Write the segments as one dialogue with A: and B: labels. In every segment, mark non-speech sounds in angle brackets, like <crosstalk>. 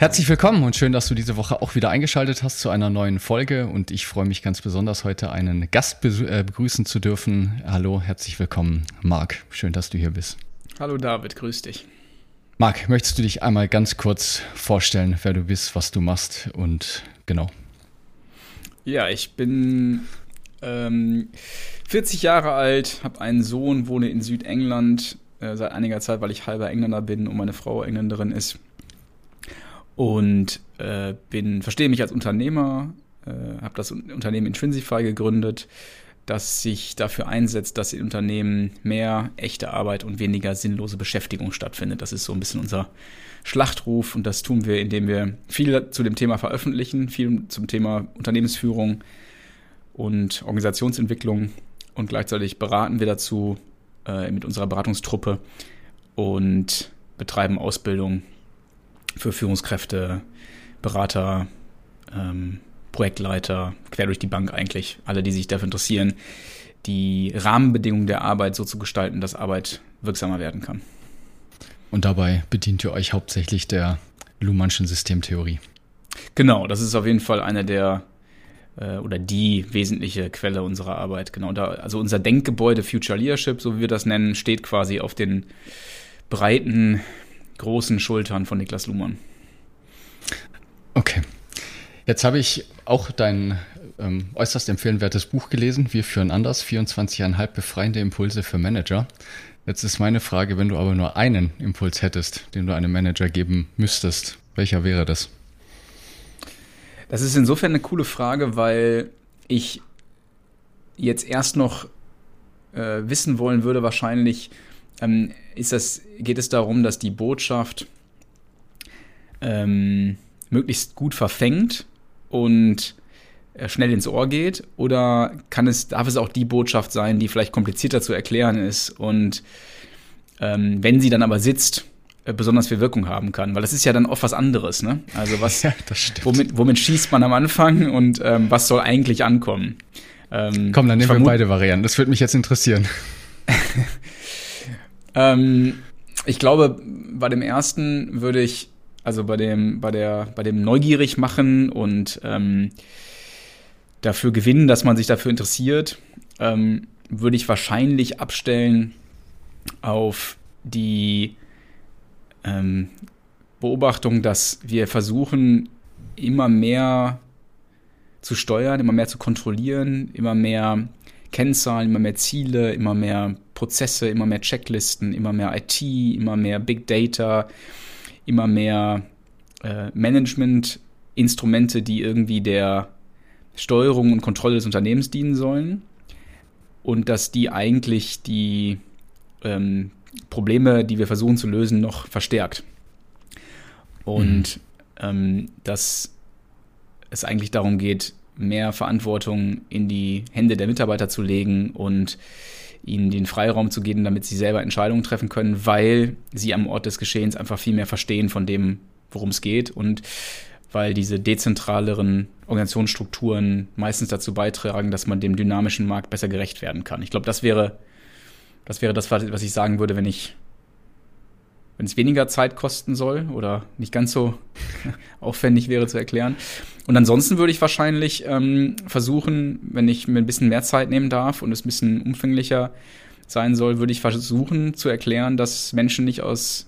A: Herzlich willkommen und schön, dass du diese Woche auch wieder eingeschaltet hast zu einer neuen Folge. Und ich freue mich ganz besonders, heute einen Gast äh, begrüßen zu dürfen. Hallo, herzlich willkommen, Marc. Schön, dass du hier bist.
B: Hallo David, grüß dich.
A: Marc, möchtest du dich einmal ganz kurz vorstellen, wer du bist, was du machst und genau.
B: Ja, ich bin ähm, 40 Jahre alt, habe einen Sohn, wohne in Südengland äh, seit einiger Zeit, weil ich halber Engländer bin und meine Frau Engländerin ist und äh, bin verstehe mich als Unternehmer, äh, habe das Unternehmen Intrinsify gegründet, das sich dafür einsetzt, dass in Unternehmen mehr echte Arbeit und weniger sinnlose Beschäftigung stattfindet. Das ist so ein bisschen unser Schlachtruf und das tun wir, indem wir viel zu dem Thema veröffentlichen, viel zum Thema Unternehmensführung und Organisationsentwicklung und gleichzeitig beraten wir dazu äh, mit unserer Beratungstruppe und betreiben Ausbildung für Führungskräfte, Berater, ähm, Projektleiter, quer durch die Bank eigentlich, alle, die sich dafür interessieren, die Rahmenbedingungen der Arbeit so zu gestalten, dass Arbeit wirksamer werden kann.
A: Und dabei bedient ihr euch hauptsächlich der Luhmannschen Systemtheorie.
B: Genau, das ist auf jeden Fall eine der äh, oder die wesentliche Quelle unserer Arbeit. Genau, da, also unser Denkgebäude Future Leadership, so wie wir das nennen, steht quasi auf den breiten großen Schultern von Niklas Luhmann.
A: Okay. Jetzt habe ich auch dein ähm, äußerst empfehlenswertes Buch gelesen, Wir führen anders, 24,5 befreiende Impulse für Manager. Jetzt ist meine Frage, wenn du aber nur einen Impuls hättest, den du einem Manager geben müsstest, welcher wäre das?
B: Das ist insofern eine coole Frage, weil ich jetzt erst noch äh, wissen wollen würde, wahrscheinlich, ähm, ist das, geht es darum, dass die Botschaft ähm, möglichst gut verfängt und äh, schnell ins Ohr geht? Oder kann es, darf es auch die Botschaft sein, die vielleicht komplizierter zu erklären ist und ähm, wenn sie dann aber sitzt, äh, besonders viel Wirkung haben kann? Weil das ist ja dann oft was anderes, ne? Also was, <laughs> ja, womit, womit schießt man am Anfang und ähm, was soll eigentlich ankommen?
A: Ähm, Komm, dann nehmen wir beide Varianten. Das würde mich jetzt interessieren. <laughs>
B: Ähm, ich glaube, bei dem ersten würde ich, also bei dem, bei der, bei dem neugierig machen und ähm, dafür gewinnen, dass man sich dafür interessiert, ähm, würde ich wahrscheinlich abstellen auf die ähm, Beobachtung, dass wir versuchen, immer mehr zu steuern, immer mehr zu kontrollieren, immer mehr Kennzahlen, immer mehr Ziele, immer mehr Prozesse, immer mehr Checklisten, immer mehr IT, immer mehr Big Data, immer mehr äh, Management-Instrumente, die irgendwie der Steuerung und Kontrolle des Unternehmens dienen sollen. Und dass die eigentlich die ähm, Probleme, die wir versuchen zu lösen, noch verstärkt. Und mhm. ähm, dass es eigentlich darum geht, mehr Verantwortung in die Hände der Mitarbeiter zu legen und ihnen den Freiraum zu geben, damit sie selber Entscheidungen treffen können, weil sie am Ort des Geschehens einfach viel mehr verstehen von dem, worum es geht und weil diese dezentraleren Organisationsstrukturen meistens dazu beitragen, dass man dem dynamischen Markt besser gerecht werden kann. Ich glaube, das wäre, das wäre das, was ich sagen würde, wenn ich wenn es weniger Zeit kosten soll oder nicht ganz so <laughs> aufwendig wäre zu erklären. Und ansonsten würde ich wahrscheinlich ähm, versuchen, wenn ich mir ein bisschen mehr Zeit nehmen darf und es ein bisschen umfänglicher sein soll, würde ich versuchen zu erklären, dass Menschen nicht aus,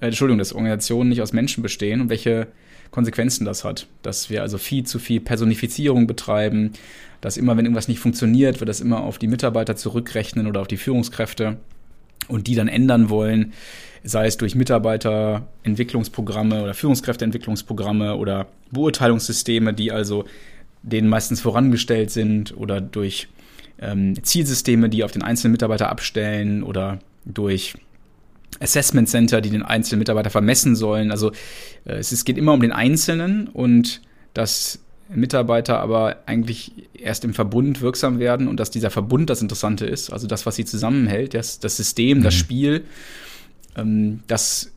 B: äh, Entschuldigung, dass Organisationen nicht aus Menschen bestehen und welche Konsequenzen das hat. Dass wir also viel zu viel Personifizierung betreiben, dass immer, wenn irgendwas nicht funktioniert, wir das immer auf die Mitarbeiter zurückrechnen oder auf die Führungskräfte und die dann ändern wollen sei es durch Mitarbeiterentwicklungsprogramme oder Führungskräfteentwicklungsprogramme oder Beurteilungssysteme, die also denen meistens vorangestellt sind oder durch ähm, Zielsysteme, die auf den einzelnen Mitarbeiter abstellen oder durch Assessment Center, die den einzelnen Mitarbeiter vermessen sollen. Also äh, es, es geht immer um den Einzelnen und dass Mitarbeiter aber eigentlich erst im Verbund wirksam werden und dass dieser Verbund das Interessante ist, also das, was sie zusammenhält, das, das System, mhm. das Spiel, ähm, dass,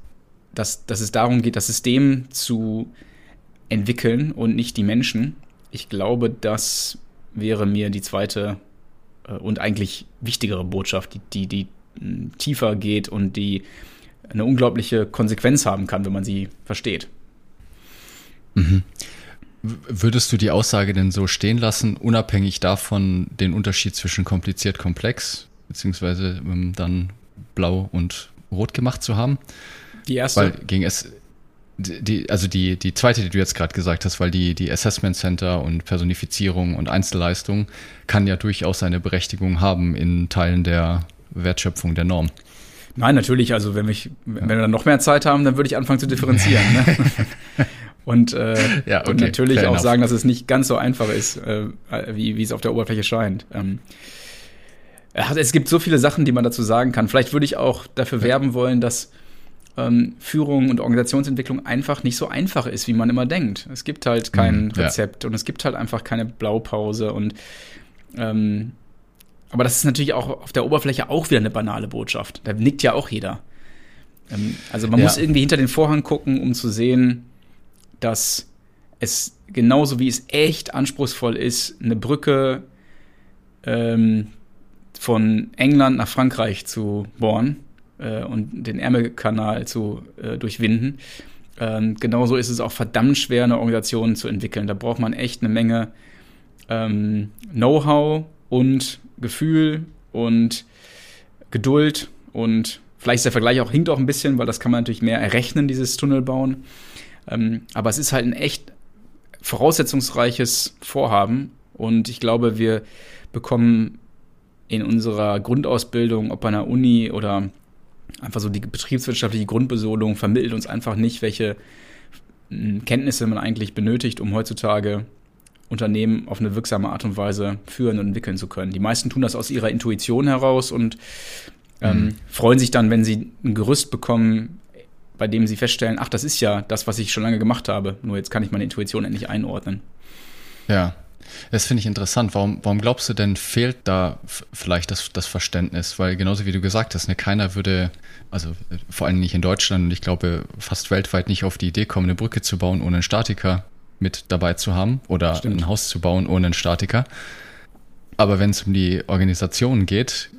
B: dass, dass es darum geht, das System zu entwickeln und nicht die Menschen. Ich glaube, das wäre mir die zweite äh, und eigentlich wichtigere Botschaft, die, die, die mh, tiefer geht und die eine unglaubliche Konsequenz haben kann, wenn man sie versteht.
A: Mhm. Würdest du die Aussage denn so stehen lassen, unabhängig davon den Unterschied zwischen kompliziert, komplex, beziehungsweise ähm, dann blau und rot gemacht zu haben?
B: Die erste.
A: Weil gegen es, die, also die, die zweite, die du jetzt gerade gesagt hast, weil die, die Assessment Center und Personifizierung und Einzelleistung kann ja durchaus eine Berechtigung haben in Teilen der Wertschöpfung der Norm.
B: Nein, natürlich. Also wenn, ich, wenn wir dann noch mehr Zeit haben, dann würde ich anfangen zu differenzieren. ne? <laughs> Und, äh, <laughs> ja, okay, und natürlich auch enough. sagen, dass es nicht ganz so einfach ist, äh, wie, wie es auf der Oberfläche scheint. Ähm, es gibt so viele Sachen, die man dazu sagen kann. Vielleicht würde ich auch dafür werben wollen, dass ähm, Führung und Organisationsentwicklung einfach nicht so einfach ist, wie man immer denkt. Es gibt halt kein mhm, Rezept ja. und es gibt halt einfach keine Blaupause und ähm, aber das ist natürlich auch auf der Oberfläche auch wieder eine banale Botschaft. Da nickt ja auch jeder. Ähm, also man ja. muss irgendwie hinter den Vorhang gucken, um zu sehen, dass es genauso wie es echt anspruchsvoll ist, eine Brücke ähm, von England nach Frankreich zu bohren, äh, und den Ärmelkanal zu äh, durchwinden. Ähm, genauso ist es auch verdammt schwer, eine Organisation zu entwickeln. Da braucht man echt eine Menge ähm, Know-how und Gefühl und Geduld und vielleicht ist der Vergleich auch hinkt auch ein bisschen, weil das kann man natürlich mehr errechnen, dieses Tunnel bauen. Ähm, aber es ist halt ein echt voraussetzungsreiches Vorhaben und ich glaube, wir bekommen in unserer Grundausbildung, ob bei einer Uni oder einfach so die betriebswirtschaftliche Grundbesolung vermittelt uns einfach nicht, welche Kenntnisse man eigentlich benötigt, um heutzutage Unternehmen auf eine wirksame Art und Weise führen und entwickeln zu können. Die meisten tun das aus ihrer Intuition heraus und ähm, mhm. freuen sich dann, wenn sie ein Gerüst bekommen, bei dem sie feststellen, ach, das ist ja das, was ich schon lange gemacht habe. Nur jetzt kann ich meine Intuition endlich einordnen.
A: Ja, das finde ich interessant. Warum, warum glaubst du denn, fehlt da vielleicht das, das Verständnis? Weil genauso wie du gesagt hast, ne, keiner würde, also äh, vor allem nicht in Deutschland und ich glaube fast weltweit nicht auf die Idee kommen, eine Brücke zu bauen, ohne einen Statiker mit dabei zu haben oder Stimmt. ein Haus zu bauen ohne einen Statiker. Aber wenn es um die Organisation geht,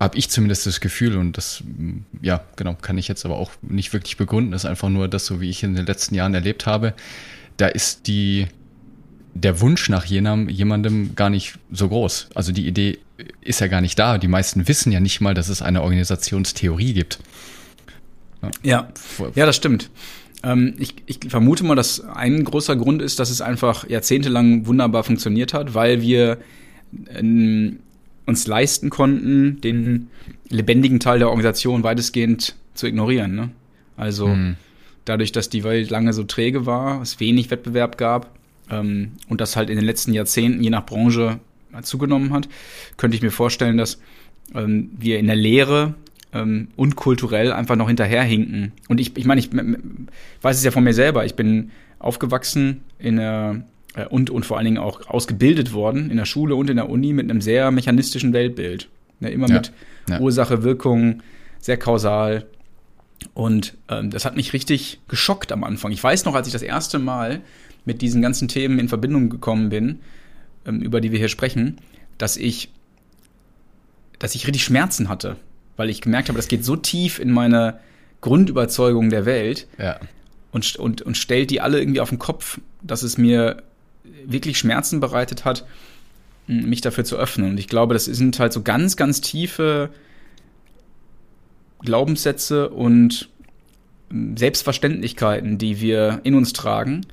A: habe ich zumindest das Gefühl, und das, ja, genau, kann ich jetzt aber auch nicht wirklich begründen, ist einfach nur das, so wie ich in den letzten Jahren erlebt habe, da ist die der Wunsch nach jenem, jemandem gar nicht so groß. Also die Idee ist ja gar nicht da. Die meisten wissen ja nicht mal, dass es eine Organisationstheorie gibt.
B: Ja, ja, das stimmt. Ähm, ich, ich vermute mal, dass ein großer Grund ist, dass es einfach jahrzehntelang wunderbar funktioniert hat, weil wir ähm, uns leisten konnten, den lebendigen Teil der Organisation weitestgehend zu ignorieren. Ne? Also hm. dadurch, dass die Welt lange so träge war, es wenig Wettbewerb gab, ähm, und das halt in den letzten Jahrzehnten je nach Branche zugenommen hat, könnte ich mir vorstellen, dass ähm, wir in der Lehre ähm, und kulturell einfach noch hinterherhinken. Und ich, ich meine, ich weiß es ja von mir selber. Ich bin aufgewachsen in der äh, und, und vor allen Dingen auch ausgebildet worden in der Schule und in der Uni mit einem sehr mechanistischen Weltbild. Ja, immer ja, mit ja. Ursache, Wirkung, sehr kausal. Und ähm, das hat mich richtig geschockt am Anfang. Ich weiß noch, als ich das erste Mal mit diesen ganzen Themen in Verbindung gekommen bin, ähm, über die wir hier sprechen, dass ich, dass ich richtig Schmerzen hatte, weil ich gemerkt habe, das geht so tief in meine Grundüberzeugung der Welt
A: ja.
B: und, und, und stellt die alle irgendwie auf den Kopf, dass es mir wirklich Schmerzen bereitet hat, mich dafür zu öffnen. Und ich glaube, das sind halt so ganz, ganz tiefe Glaubenssätze und Selbstverständlichkeiten, die wir in uns tragen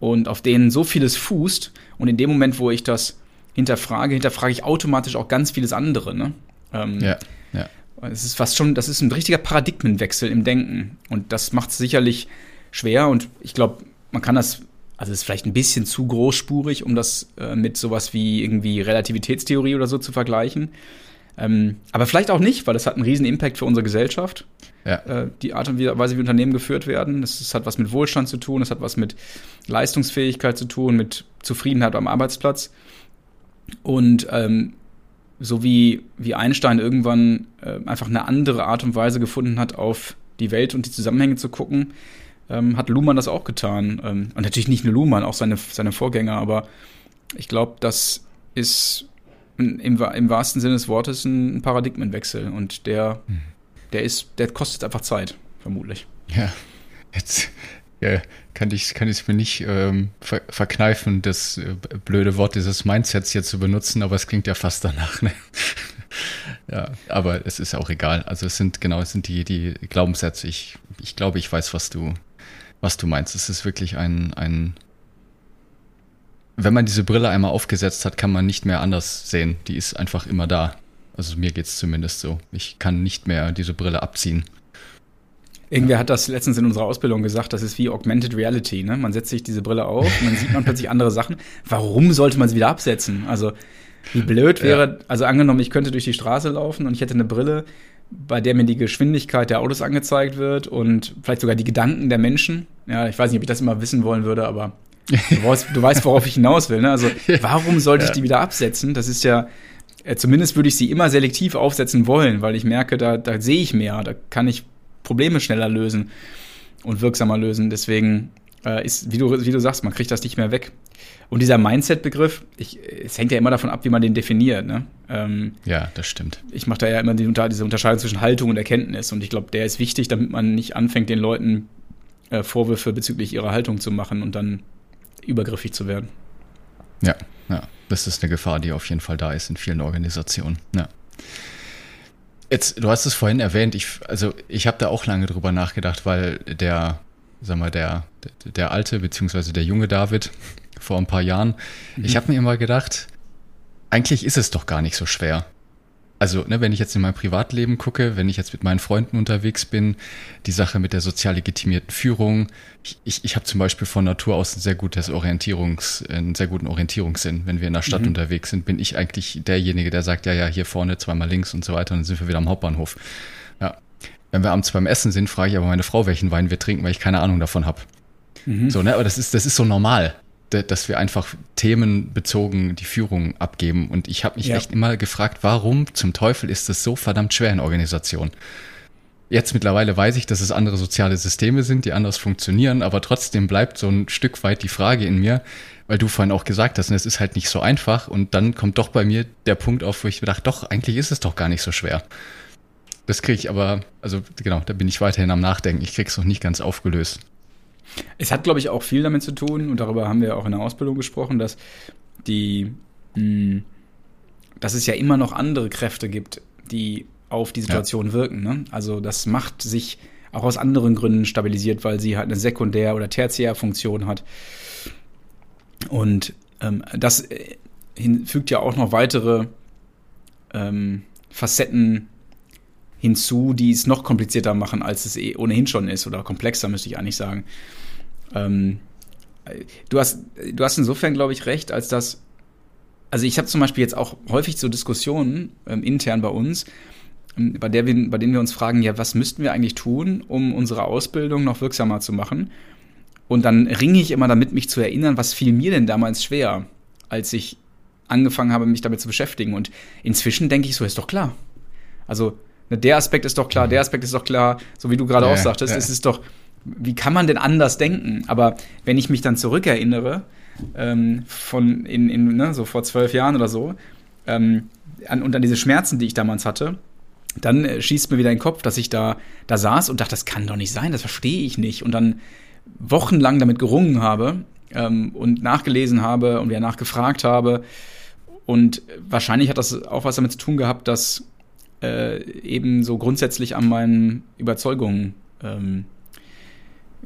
B: und auf denen so vieles fußt. Und in dem Moment, wo ich das hinterfrage, hinterfrage ich automatisch auch ganz vieles andere. Ne?
A: Ähm, ja, ja.
B: Es ist fast schon, das ist ein richtiger Paradigmenwechsel im Denken. Und das macht es sicherlich schwer. Und ich glaube, man kann das Also ist vielleicht ein bisschen zu großspurig, um das äh, mit sowas wie irgendwie Relativitätstheorie oder so zu vergleichen. Ähm, aber vielleicht auch nicht, weil das hat einen riesen Impact für unsere Gesellschaft. Ja. Äh, die Art und Weise, wie Unternehmen geführt werden. Das, das hat was mit Wohlstand zu tun, das hat was mit Leistungsfähigkeit zu tun, mit Zufriedenheit am Arbeitsplatz. Und ähm, so wie, wie Einstein irgendwann äh, einfach eine andere Art und Weise gefunden hat, auf die Welt und die Zusammenhänge zu gucken, ähm, hat Luhmann das auch getan. Ähm, und natürlich nicht nur Luhmann, auch seine, seine Vorgänger, aber ich glaube, das ist im, im wahrsten Sinne des Wortes ein Paradigmenwechsel und der, mhm. der ist, der kostet einfach Zeit, vermutlich.
A: Ja, jetzt ja, kann ich kann ich mir nicht ähm, ver verkneifen, das äh, blöde Wort dieses Mindsets hier zu benutzen, aber es klingt ja fast danach. Ne? <laughs> ja, aber es ist auch egal. Also es sind genau, es sind die die Glaubenssätze. Ich ich glaube, ich weiß, was du was du meinst. Es ist wirklich ein ein wenn man diese Brille einmal aufgesetzt hat, kann man nicht mehr anders sehen. Die ist einfach immer da. Also mir geht es zumindest so. Ich kann nicht mehr diese Brille abziehen.
B: Irgendwer hat das letztens in unserer Ausbildung gesagt, das ist wie Augmented Reality. Ne? Man setzt sich diese Brille auf und dann sieht man plötzlich andere Sachen. Warum sollte man sie wieder absetzen? Also wie blöd wäre, ja. also angenommen, ich könnte durch die Straße laufen und ich hätte eine Brille, bei der mir die Geschwindigkeit der Autos angezeigt wird und vielleicht sogar die Gedanken der Menschen. Ja, ich weiß nicht, ob ich das immer wissen wollen würde, aber Du <laughs> weißt, du weißt, worauf ich hinaus will. Ne? Also warum sollte ich die wieder absetzen? Das ist ja, äh, zumindest würde ich sie immer selektiv aufsetzen wollen, weil ich merke, da, da sehe ich mehr, da kann ich Probleme schneller lösen und wirksamer lösen. Deswegen äh, ist, wie du, wie du sagst, man kriegt das nicht mehr weg. Und dieser Mindset-Begriff, es hängt ja immer davon ab, wie man den definiert. Ne?
A: Ähm, ja, das stimmt.
B: Ich mache da ja immer die, diese Unterscheidung zwischen Haltung und Erkenntnis. Und ich glaube, der ist wichtig, damit man nicht anfängt, den Leuten äh, Vorwürfe bezüglich ihrer Haltung zu machen und dann übergriffig zu werden.
A: Ja, ja, das ist eine Gefahr, die auf jeden Fall da ist in vielen Organisationen. Ja. Jetzt, du hast es vorhin erwähnt, ich, also ich habe da auch lange drüber nachgedacht, weil der, sag mal, der, der alte beziehungsweise der junge David vor ein paar Jahren, mhm. ich habe mir immer gedacht, eigentlich ist es doch gar nicht so schwer also ne, wenn ich jetzt in mein Privatleben gucke, wenn ich jetzt mit meinen Freunden unterwegs bin, die Sache mit der sozial legitimierten Führung, ich, ich, ich habe zum Beispiel von Natur aus ein sehr gutes Orientierungs, einen sehr guten Orientierungssinn. Wenn wir in der Stadt mhm. unterwegs sind, bin ich eigentlich derjenige, der sagt, ja, ja, hier vorne zweimal links und so weiter, und dann sind wir wieder am Hauptbahnhof. Ja. Wenn wir abends beim Essen sind, frage ich aber meine Frau, welchen Wein wir trinken, weil ich keine Ahnung davon habe. Mhm. So, ne, aber das ist, das ist so normal dass wir einfach themenbezogen die Führung abgeben. Und ich habe mich ja. echt immer gefragt, warum zum Teufel ist das so verdammt schwer in Organisationen? Jetzt mittlerweile weiß ich, dass es andere soziale Systeme sind, die anders funktionieren, aber trotzdem bleibt so ein Stück weit die Frage in mir, weil du vorhin auch gesagt hast, es ist halt nicht so einfach und dann kommt doch bei mir der Punkt auf, wo ich mir dachte, doch, eigentlich ist es doch gar nicht so schwer. Das kriege ich aber, also genau, da bin ich weiterhin am Nachdenken. Ich krieg's noch nicht ganz aufgelöst.
B: Es hat, glaube ich, auch viel damit zu tun, und darüber haben wir auch in der Ausbildung gesprochen, dass die, mh, hm, dass es ja immer noch andere Kräfte gibt, die auf die Situation ja. wirken. Ne? Also das macht sich auch aus anderen Gründen stabilisiert, weil sie halt eine Sekundär- oder Tertiärfunktion hat. Und ähm, das äh, fügt ja auch noch weitere ähm, Facetten hinzu, die es noch komplizierter machen, als es eh ohnehin schon ist, oder komplexer, müsste ich eigentlich sagen. Ähm, du, hast, du hast insofern, glaube ich, recht, als dass, also ich habe zum Beispiel jetzt auch häufig so Diskussionen ähm, intern bei uns, ähm, bei, der wir, bei denen wir uns fragen, ja, was müssten wir eigentlich tun, um unsere Ausbildung noch wirksamer zu machen? Und dann ringe ich immer damit, mich zu erinnern, was fiel mir denn damals schwer, als ich angefangen habe, mich damit zu beschäftigen. Und inzwischen denke ich so, ist doch klar. Also Ne, der Aspekt ist doch klar, der Aspekt ist doch klar, so wie du gerade ja, auch sagtest, ja. es ist doch, wie kann man denn anders denken? Aber wenn ich mich dann zurückerinnere, ähm, von in, in ne, so vor zwölf Jahren oder so, ähm, an, und an diese Schmerzen, die ich damals hatte, dann äh, schießt mir wieder in den Kopf, dass ich da, da saß und dachte, das kann doch nicht sein, das verstehe ich nicht. Und dann wochenlang damit gerungen habe ähm, und nachgelesen habe und wieder nachgefragt habe. Und wahrscheinlich hat das auch was damit zu tun gehabt, dass äh, eben so grundsätzlich an meinen Überzeugungen ähm,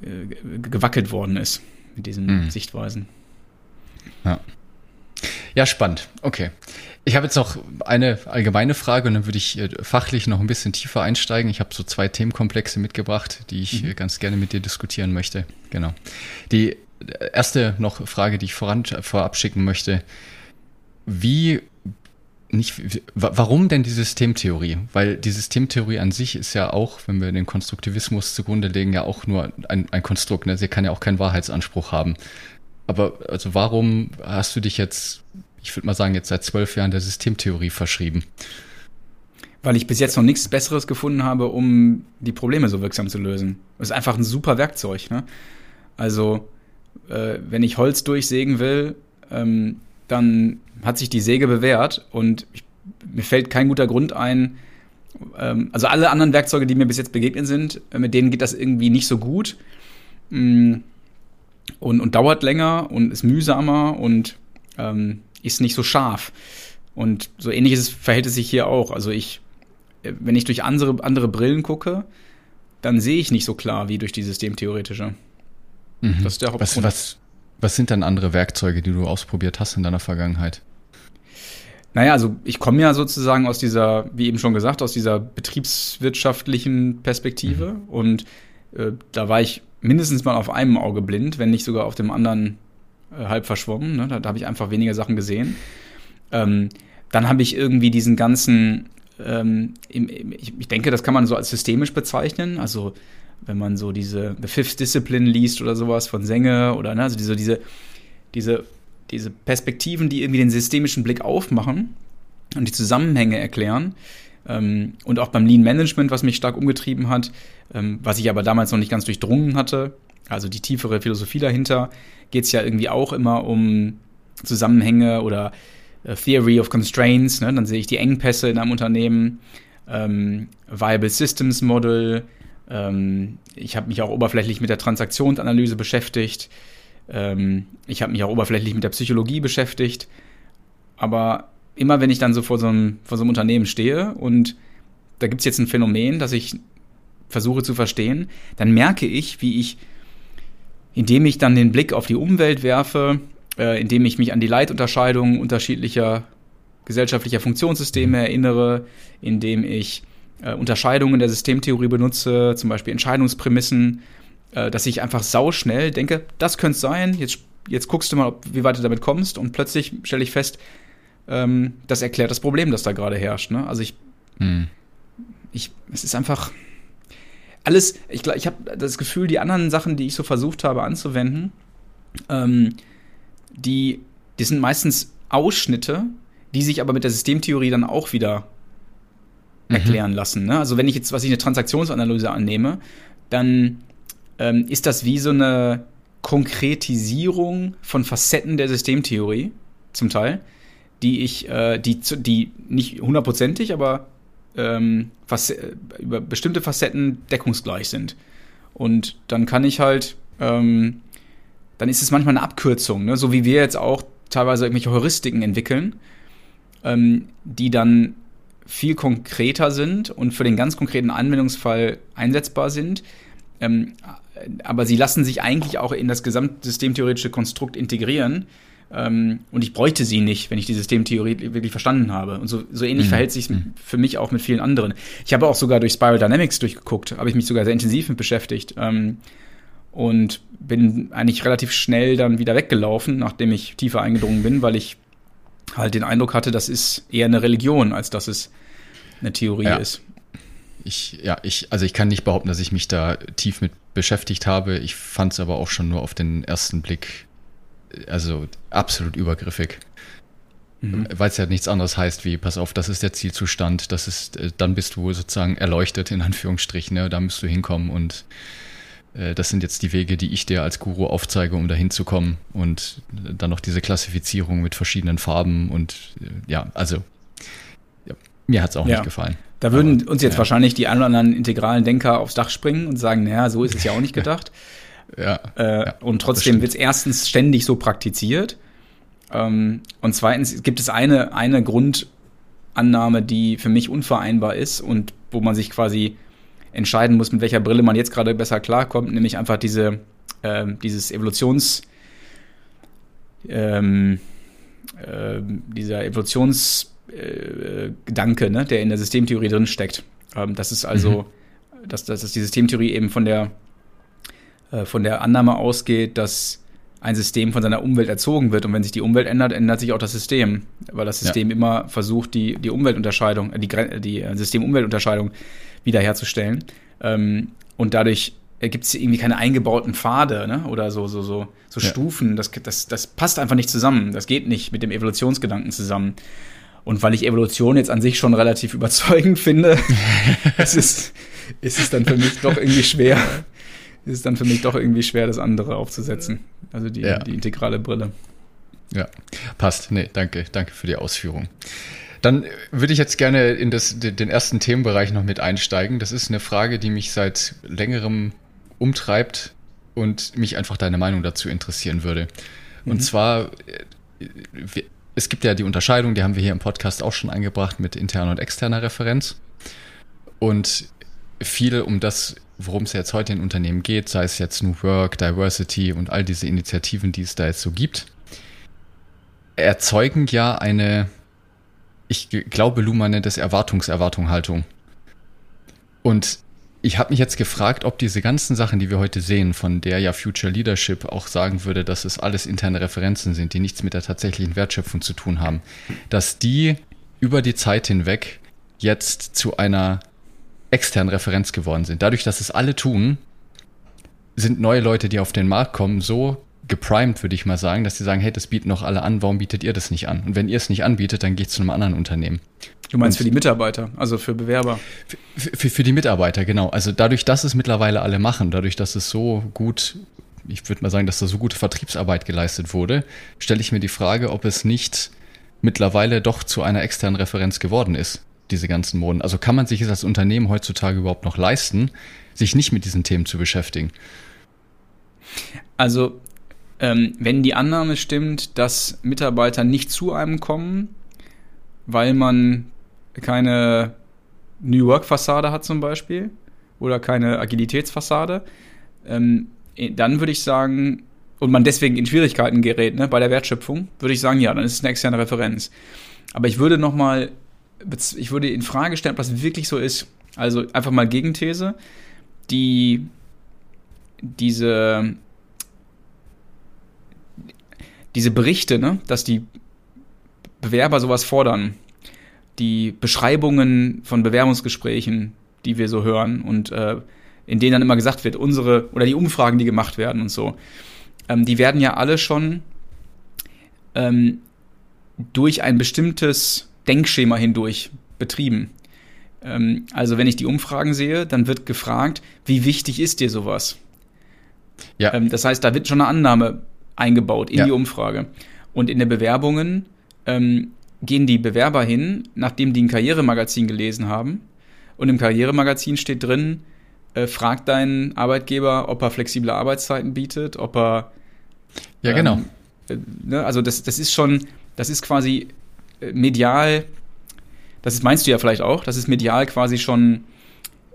B: äh, gewackelt worden ist mit diesen mhm. Sichtweisen.
A: Ja. Ja, spannend. Okay. Ich habe jetzt noch eine allgemeine Frage und dann würde ich äh, fachlich noch ein bisschen tiefer einsteigen. Ich habe so zwei Themenkomplexe mitgebracht, die ich mhm. Äh, ganz gerne mit dir diskutieren möchte. Genau. Die erste noch Frage, die ich voran, vorab schicken möchte. Wie nicht, warum denn die Systemtheorie? Weil die Systemtheorie an sich ist ja auch, wenn wir den Konstruktivismus zugrunde legen, ja auch nur ein, ein Konstrukt. Ne? Sie kann ja auch keinen Wahrheitsanspruch haben. Aber also warum hast du dich jetzt, ich würde mal sagen, jetzt seit zwölf Jahren der Systemtheorie verschrieben?
B: Weil ich bis jetzt noch nichts Besseres gefunden habe, um die Probleme so wirksam zu lösen. Das ist einfach ein super Werkzeug. Ne? Also, äh, wenn ich Holz durchsägen will, ähm, dann hat sich die Säge bewährt und ich, mir fällt kein guter Grund ein. Ähm, also alle anderen Werkzeuge, die mir bis jetzt begegnet sind, äh, mit denen geht das irgendwie nicht so gut mm, und, und dauert länger und ist mühsamer und ähm, ist nicht so scharf. Und so ähnliches verhält es sich hier auch. Also ich, äh, wenn ich durch andere, andere Brillen gucke, dann sehe ich nicht so klar wie durch die systemtheoretische.
A: Mhm. Das ist der Hauptgrund. Was, was, was sind dann andere Werkzeuge, die du ausprobiert hast in deiner Vergangenheit?
B: Naja, also ich komme ja sozusagen aus dieser, wie eben schon gesagt, aus dieser betriebswirtschaftlichen Perspektive mhm. und äh, da war ich mindestens mal auf einem Auge blind, wenn nicht sogar auf dem anderen äh, halb verschwommen. Ne? Da, da habe ich einfach weniger Sachen gesehen. Ähm, dann habe ich irgendwie diesen ganzen, ähm, ich, ich denke, das kann man so als systemisch bezeichnen. Also wenn man so diese The Fifth Discipline liest oder sowas von Sänge oder ne, also diese, diese, diese diese Perspektiven, die irgendwie den systemischen Blick aufmachen und die Zusammenhänge erklären. Ähm, und auch beim Lean Management, was mich stark umgetrieben hat, ähm, was ich aber damals noch nicht ganz durchdrungen hatte, also die tiefere Philosophie dahinter, geht es ja irgendwie auch immer um Zusammenhänge oder äh, Theory of Constraints. Ne? Dann sehe ich die Engpässe in einem Unternehmen, ähm, Viable Systems Model. Ähm, ich habe mich auch oberflächlich mit der Transaktionsanalyse beschäftigt. Ähm, ich habe mich auch oberflächlich mit der Psychologie beschäftigt. Aber immer wenn ich dann so vor so einem, vor so einem Unternehmen stehe und da gibt es jetzt ein Phänomen, das ich versuche zu verstehen, dann merke ich, wie ich, indem ich dann den Blick auf die Umwelt werfe, äh, indem ich mich an die Leitunterscheidungen unterschiedlicher gesellschaftlicher Funktionssysteme erinnere, indem ich äh, Unterscheidungen der Systemtheorie benutze, zum Beispiel Entscheidungsprämissen äh, dass ich einfach sauschnell denke, das könnte es sein, jetzt, jetzt guckst du mal, ob, wie weit du damit kommst und plötzlich stelle ich fest, ähm, das erklärt das Problem, das da gerade herrscht. Ne? Also ich, hm. ich, es ist einfach alles, ich, ich habe das Gefühl, die anderen Sachen, die ich so versucht habe anzuwenden, ähm, die, die sind meistens Ausschnitte, die sich aber mit der Systemtheorie dann auch wieder mhm. erklären lassen. Ne? Also wenn ich jetzt, was ich eine Transaktionsanalyse annehme, dann ähm, ist das wie so eine Konkretisierung von Facetten der Systemtheorie, zum Teil, die ich, äh, die, die nicht hundertprozentig, aber ähm, über bestimmte Facetten deckungsgleich sind. Und dann kann ich halt, ähm, dann ist es manchmal eine Abkürzung, ne? so wie wir jetzt auch teilweise irgendwelche Heuristiken entwickeln, ähm, die dann viel konkreter sind und für den ganz konkreten Anwendungsfall einsetzbar sind. Ähm, aber sie lassen sich eigentlich auch in das gesamtsystemtheoretische Konstrukt integrieren. Ähm, und ich bräuchte sie nicht, wenn ich die Systemtheorie wirklich verstanden habe. Und so, so ähnlich mhm. verhält sich mhm. für mich auch mit vielen anderen. Ich habe auch sogar durch Spiral Dynamics durchgeguckt, habe ich mich sogar sehr intensiv mit beschäftigt. Ähm, und bin eigentlich relativ schnell dann wieder weggelaufen, nachdem ich tiefer eingedrungen bin, weil ich halt den Eindruck hatte, das ist eher eine Religion, als dass es eine Theorie ja. ist.
A: Ich, ja, ich, also ich kann nicht behaupten, dass ich mich da tief mit beschäftigt habe. Ich fand es aber auch schon nur auf den ersten Blick, also absolut übergriffig. Mhm. Weil es ja nichts anderes heißt wie, pass auf, das ist der Zielzustand, das ist, äh, dann bist du sozusagen erleuchtet, in Anführungsstrichen, ne? da musst du hinkommen und äh, das sind jetzt die Wege, die ich dir als Guru aufzeige, um da hinzukommen und dann noch diese Klassifizierung mit verschiedenen Farben und äh, ja, also mir hat es auch ja. nicht gefallen.
B: Da würden Aber, uns jetzt ja. wahrscheinlich die anderen integralen Denker aufs Dach springen und sagen, naja, so ist es ja auch nicht <laughs> gedacht. ja, äh, ja, und trotzdem wird es erstens ständig so praktiziert. Ähm, und zweitens gibt es eine, eine Grundannahme, die für mich unvereinbar ist und wo man sich quasi entscheiden muss, mit welcher Brille man jetzt gerade besser klarkommt, nämlich einfach diese, äh, dieses Evolutions, ähm, äh, dieser Evolutions äh, Gedanke, ne, der in der Systemtheorie drin steckt. Ähm, das ist also, mhm. dass, dass die Systemtheorie eben von der, äh, von der Annahme ausgeht, dass ein System von seiner Umwelt erzogen wird. Und wenn sich die Umwelt ändert, ändert sich auch das System. Weil das System ja. immer versucht, die, die Umweltunterscheidung, äh, die, die äh, System-Umweltunterscheidung wiederherzustellen. Ähm, und dadurch gibt es irgendwie keine eingebauten Pfade ne? oder so, so, so, so ja. Stufen. Das, das, das passt einfach nicht zusammen. Das geht nicht mit dem Evolutionsgedanken zusammen. Und weil ich Evolution jetzt an sich schon relativ <laughs> überzeugend finde, ist, es, ist es dann für mich doch irgendwie schwer, ist es dann für mich doch irgendwie schwer, das andere aufzusetzen. Also die, ja. die integrale Brille.
A: Ja, passt. Nee, danke, danke für die Ausführung. Dann würde ich jetzt gerne in das, den ersten Themenbereich noch mit einsteigen. Das ist eine Frage, die mich seit längerem umtreibt und mich einfach deine Meinung dazu interessieren würde. Und mhm. zwar, äh, es gibt ja die Unterscheidung, die haben wir hier im Podcast auch schon eingebracht mit interner und externer Referenz. Und viel um das, worum es jetzt heute in Unternehmen geht, sei es jetzt New Work, Diversity und all diese Initiativen, die es da jetzt so gibt, erzeugen ja eine, ich glaube, Luma nennt es Erwartungserwartung-Haltung. Und ich habe mich jetzt gefragt, ob diese ganzen Sachen, die wir heute sehen, von der ja Future Leadership auch sagen würde, dass es alles interne Referenzen sind, die nichts mit der tatsächlichen Wertschöpfung zu tun haben, dass die über die Zeit hinweg jetzt zu einer externen Referenz geworden sind. Dadurch, dass es alle tun, sind neue Leute, die auf den Markt kommen, so geprimed, würde ich mal sagen, dass sie sagen, hey, das bieten noch alle an, warum bietet ihr das nicht an? Und wenn ihr es nicht anbietet, dann geht es zu einem anderen Unternehmen.
B: Du meinst für die Mitarbeiter, also für Bewerber?
A: Für, für, für, die Mitarbeiter, genau. Also dadurch, dass es mittlerweile alle machen, dadurch, dass es so gut, ich würde mal sagen, dass da so gute Vertriebsarbeit geleistet wurde, stelle ich mir die Frage, ob es nicht mittlerweile doch zu einer externen Referenz geworden ist, diese ganzen Moden. Also kann man sich es als Unternehmen heutzutage überhaupt noch leisten, sich nicht mit diesen Themen zu beschäftigen?
B: Also ähm, wenn die Annahme stimmt, dass Mitarbeiter nicht zu einem kommen, weil man keine New Work-Fassade hat zum Beispiel oder keine Agilitätsfassade, ähm, dann würde ich sagen, und man deswegen in Schwierigkeiten gerät ne, bei der Wertschöpfung, würde ich sagen, ja, dann ist es eine externe Referenz. Aber ich würde noch mal, ich würde in Frage stellen, ob das wirklich so ist. Also einfach mal Gegenthese, die diese diese Berichte, ne, dass die Bewerber sowas fordern, die Beschreibungen von Bewerbungsgesprächen, die wir so hören und äh, in denen dann immer gesagt wird, unsere oder die Umfragen, die gemacht werden und so, ähm, die werden ja alle schon ähm, durch ein bestimmtes Denkschema hindurch betrieben. Ähm, also wenn ich die Umfragen sehe, dann wird gefragt, wie wichtig ist dir sowas? Ja. Ähm, das heißt, da wird schon eine Annahme eingebaut in ja. die Umfrage. Und in den Bewerbungen ähm, gehen die Bewerber hin, nachdem die ein Karrieremagazin gelesen haben. Und im Karrieremagazin steht drin, äh, frag deinen Arbeitgeber, ob er flexible Arbeitszeiten bietet, ob er.
A: Ja, genau.
B: Ähm, äh, ne, also das, das ist schon, das ist quasi äh, medial, das ist, meinst du ja vielleicht auch, das ist medial quasi schon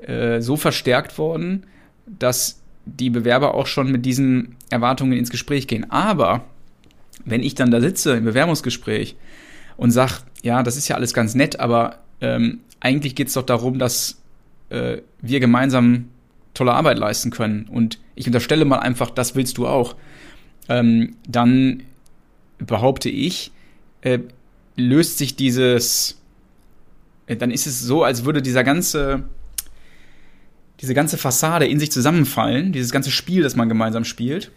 B: äh, so verstärkt worden, dass die Bewerber auch schon mit diesen Erwartungen ins Gespräch gehen. Aber wenn ich dann da sitze im Bewerbungsgespräch und sage, ja, das ist ja alles ganz nett, aber ähm, eigentlich geht es doch darum, dass äh, wir gemeinsam tolle Arbeit leisten können und ich unterstelle mal einfach, das willst du auch, ähm, dann behaupte ich, äh, löst sich dieses, äh, dann ist es so, als würde dieser ganze diese ganze Fassade in sich zusammenfallen, dieses ganze Spiel, das man gemeinsam spielt.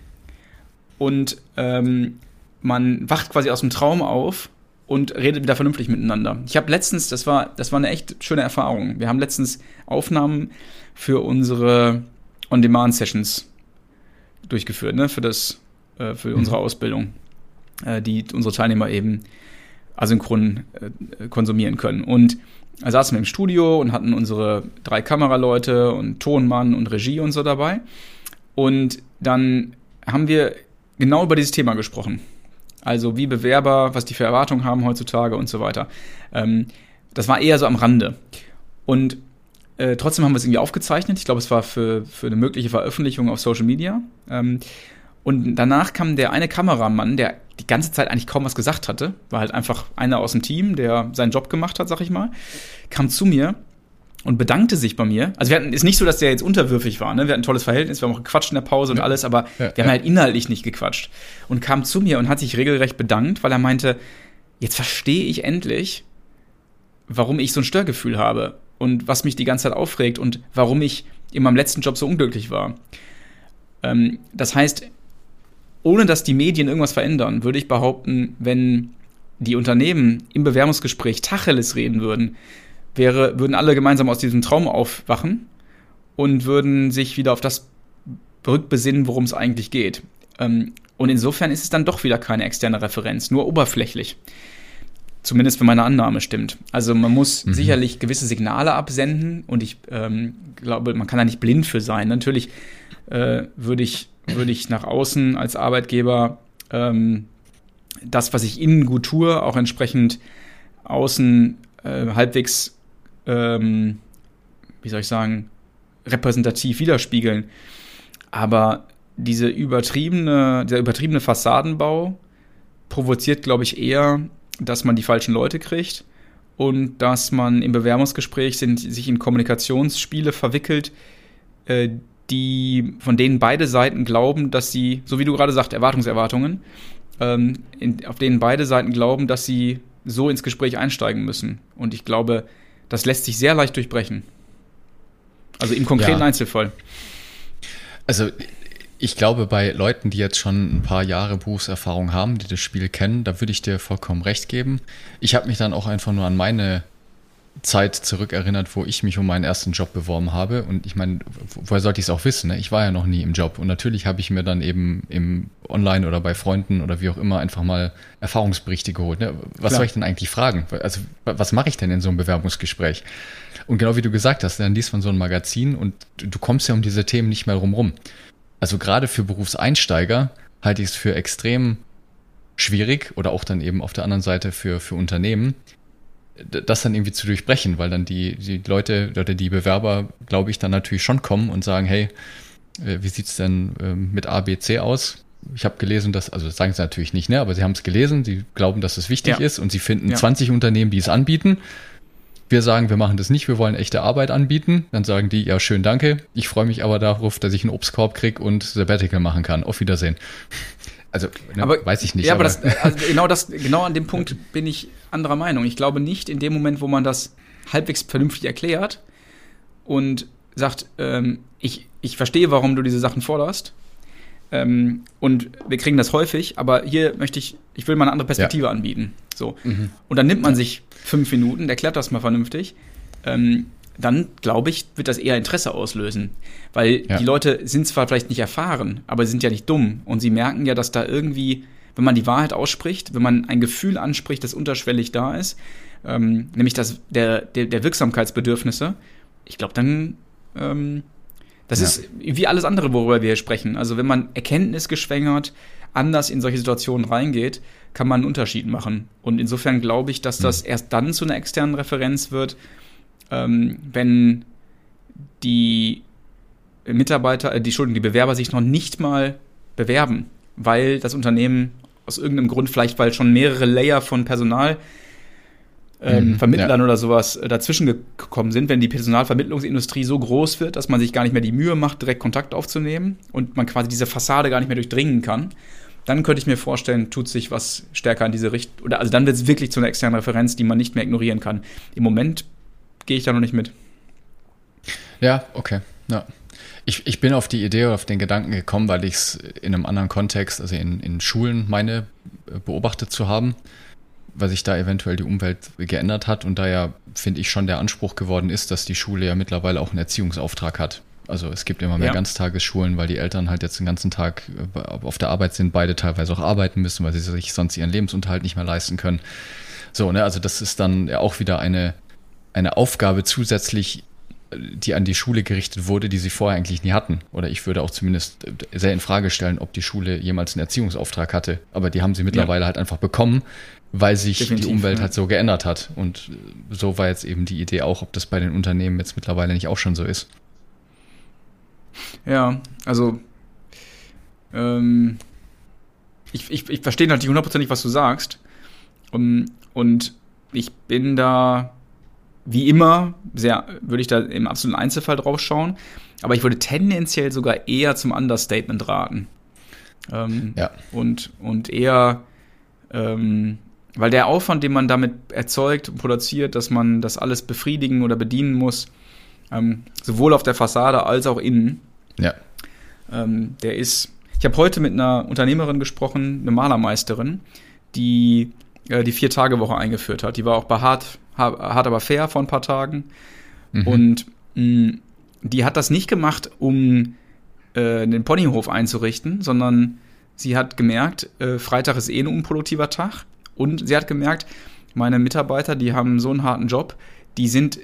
B: Und ähm, man wacht quasi aus dem Traum auf und redet wieder vernünftig miteinander. Ich habe letztens, das war, das war eine echt schöne Erfahrung. Wir haben letztens Aufnahmen für unsere On-Demand-Sessions durchgeführt, ne, für das, äh, für mhm. unsere Ausbildung, äh, die unsere Teilnehmer eben asynchron äh, konsumieren können. Und saßen wir im Studio und hatten unsere drei Kameraleute und Tonmann und Regie und so dabei. Und dann haben wir genau über dieses Thema gesprochen. Also wie Bewerber, was die für Erwartungen haben heutzutage und so weiter. Ähm, das war eher so am Rande. Und äh, trotzdem haben wir es irgendwie aufgezeichnet. Ich glaube, es war für, für eine mögliche Veröffentlichung auf Social Media. Ähm, und danach kam der eine Kameramann, der die ganze Zeit eigentlich kaum was gesagt hatte, war halt einfach einer aus dem Team, der seinen Job gemacht hat, sag ich mal, kam zu mir und bedankte sich bei mir. Also wir hatten, ist nicht so, dass der jetzt unterwürfig war, ne? Wir hatten ein tolles Verhältnis, wir haben auch gequatscht in der Pause und ja. alles, aber ja, wir haben halt inhaltlich nicht gequatscht. Und kam zu mir und hat sich regelrecht bedankt, weil er meinte, jetzt verstehe ich endlich, warum ich so ein Störgefühl habe und was mich die ganze Zeit aufregt und warum ich in meinem letzten Job so unglücklich war. Ähm, das heißt, ohne dass die Medien irgendwas verändern, würde ich behaupten, wenn die Unternehmen im Bewerbungsgespräch Tacheles reden würden, wäre, würden alle gemeinsam aus diesem Traum aufwachen und würden sich wieder auf das rückbesinnen, worum es eigentlich geht. Ähm, und insofern ist es dann doch wieder keine externe Referenz, nur oberflächlich. Zumindest wenn meine Annahme stimmt. Also man muss mhm. sicherlich gewisse Signale absenden und ich ähm, glaube, man kann da nicht blind für sein. Natürlich äh, würde ich, würde ich nach außen als Arbeitgeber ähm, das, was ich innen gut tue, auch entsprechend außen äh, halbwegs ähm, wie soll ich sagen, repräsentativ widerspiegeln. Aber diese übertriebene, dieser übertriebene Fassadenbau provoziert, glaube ich, eher, dass man die falschen Leute kriegt und dass man im Bewerbungsgespräch sind, sich in Kommunikationsspiele verwickelt, äh, die, von denen beide Seiten glauben, dass sie, so wie du gerade sagst, Erwartungserwartungen, ähm, in, auf denen beide Seiten glauben, dass sie so ins Gespräch einsteigen müssen. Und ich glaube, das lässt sich sehr leicht durchbrechen. Also im konkreten ja. Einzelfall.
A: Also ich glaube, bei Leuten, die jetzt schon ein paar Jahre Berufserfahrung haben, die das Spiel kennen, da würde ich dir vollkommen recht geben. Ich habe mich dann auch einfach nur an meine Zeit zurückerinnert, wo ich mich um meinen ersten Job beworben habe. Und ich meine, woher sollte ich es auch wissen? Ne? Ich war ja noch nie im Job. Und natürlich habe ich mir dann eben im Online oder bei Freunden oder wie auch immer einfach mal Erfahrungsberichte geholt. Ne? Was Klar. soll ich denn eigentlich fragen? Also, was mache ich denn in so einem Bewerbungsgespräch? Und genau wie du gesagt hast, dann liest man so ein Magazin und du kommst ja um diese Themen nicht mehr rumrum. Also gerade für Berufseinsteiger halte ich es für extrem schwierig oder auch dann eben auf der anderen Seite für, für Unternehmen, das dann irgendwie zu durchbrechen, weil dann die, die Leute oder die Bewerber, glaube ich, dann natürlich schon kommen und sagen, hey, äh, wie sieht's denn ähm, mit A, B, C aus? Ich habe gelesen, dass, also das sagen sie natürlich nicht, ne, aber sie haben es gelesen, sie glauben, dass es wichtig ja. ist und sie finden ja. 20 Unternehmen, die es anbieten. Wir sagen, wir machen das nicht, wir wollen echte Arbeit anbieten. Dann sagen die, ja, schön, danke. Ich freue mich aber darauf, dass ich einen Obstkorb krieg und Sabbatical machen kann. Auf Wiedersehen. Also, ne, aber, weiß ich nicht.
B: Ja, aber, das, also genau, das, genau an dem Punkt <laughs> bin ich anderer Meinung. Ich glaube nicht in dem Moment, wo man das halbwegs vernünftig erklärt und sagt, ähm, ich, ich verstehe, warum du diese Sachen forderst. Ähm, und wir kriegen das häufig, aber hier möchte ich, ich will mal eine andere Perspektive ja. anbieten. So. Mhm. Und dann nimmt man sich fünf Minuten, erklärt das mal vernünftig. Ähm, dann glaube ich, wird das eher Interesse auslösen. Weil ja. die Leute sind zwar vielleicht nicht erfahren, aber sie sind ja nicht dumm. Und sie merken ja, dass da irgendwie, wenn man die Wahrheit ausspricht, wenn man ein Gefühl anspricht, das unterschwellig da ist, ähm, nämlich das der, der, der Wirksamkeitsbedürfnisse, ich glaube, dann ähm, das ja. ist wie alles andere, worüber wir hier sprechen. Also wenn man erkenntnisgeschwängert anders in solche Situationen reingeht, kann man einen Unterschied machen. Und insofern glaube ich, dass das mhm. erst dann zu einer externen Referenz wird, ähm, wenn die Mitarbeiter, äh, die Schulden, die Bewerber sich noch nicht mal bewerben, weil das Unternehmen aus irgendeinem Grund, vielleicht weil schon mehrere Layer von Personal ähm, mhm, Vermittlern ja. oder sowas äh, dazwischen gekommen sind, wenn die Personalvermittlungsindustrie so groß wird, dass man sich gar nicht mehr die Mühe macht, direkt Kontakt aufzunehmen und man quasi diese Fassade gar nicht mehr durchdringen kann, dann könnte ich mir vorstellen, tut sich was stärker in diese Richtung. Oder also dann wird es wirklich zu einer externen Referenz, die man nicht mehr ignorieren kann. Im Moment gehe ich da noch nicht mit.
A: Ja, okay. Ja. Ich, ich bin auf die Idee oder auf den Gedanken gekommen, weil ich es in einem anderen Kontext, also in, in Schulen meine, äh, beobachtet zu haben, weil sich da eventuell die Umwelt geändert hat und da ja, finde ich, schon der Anspruch geworden ist, dass die Schule ja mittlerweile auch einen Erziehungsauftrag hat. Also es gibt immer mehr ja. Ganztagesschulen, weil die Eltern halt jetzt den ganzen Tag äh, auf der Arbeit sind, beide teilweise auch arbeiten müssen, weil sie sich sonst ihren Lebensunterhalt nicht mehr leisten können. So, ne, also das ist dann ja auch wieder eine, eine Aufgabe zusätzlich, die an die Schule gerichtet wurde, die sie vorher eigentlich nie hatten. Oder ich würde auch zumindest sehr in Frage stellen, ob die Schule jemals einen Erziehungsauftrag hatte. Aber die haben sie mittlerweile ja. halt einfach bekommen, weil sich Definitiv, die Umwelt ja. halt so geändert hat. Und so war jetzt eben die Idee auch, ob das bei den Unternehmen jetzt mittlerweile nicht auch schon so ist.
B: Ja, also ähm, ich, ich, ich verstehe natürlich hundertprozentig, was du sagst. Um, und ich bin da wie immer, sehr, würde ich da im absoluten Einzelfall drauf schauen. Aber ich würde tendenziell sogar eher zum Understatement raten. Ähm, ja. und, und eher, ähm, weil der Aufwand, den man damit erzeugt und produziert, dass man das alles befriedigen oder bedienen muss, ähm, sowohl auf der Fassade als auch innen,
A: ja.
B: Ähm, der ist. Ich habe heute mit einer Unternehmerin gesprochen, eine Malermeisterin, die äh, die Vier-Tage-Woche eingeführt hat. Die war auch bei Hart, Hart aber fair vor ein paar Tagen. Mhm. Und mh, die hat das nicht gemacht, um äh, den Ponyhof einzurichten, sondern sie hat gemerkt, äh, Freitag ist eh ein unproduktiver Tag. Und sie hat gemerkt, meine Mitarbeiter, die haben so einen harten Job, die sind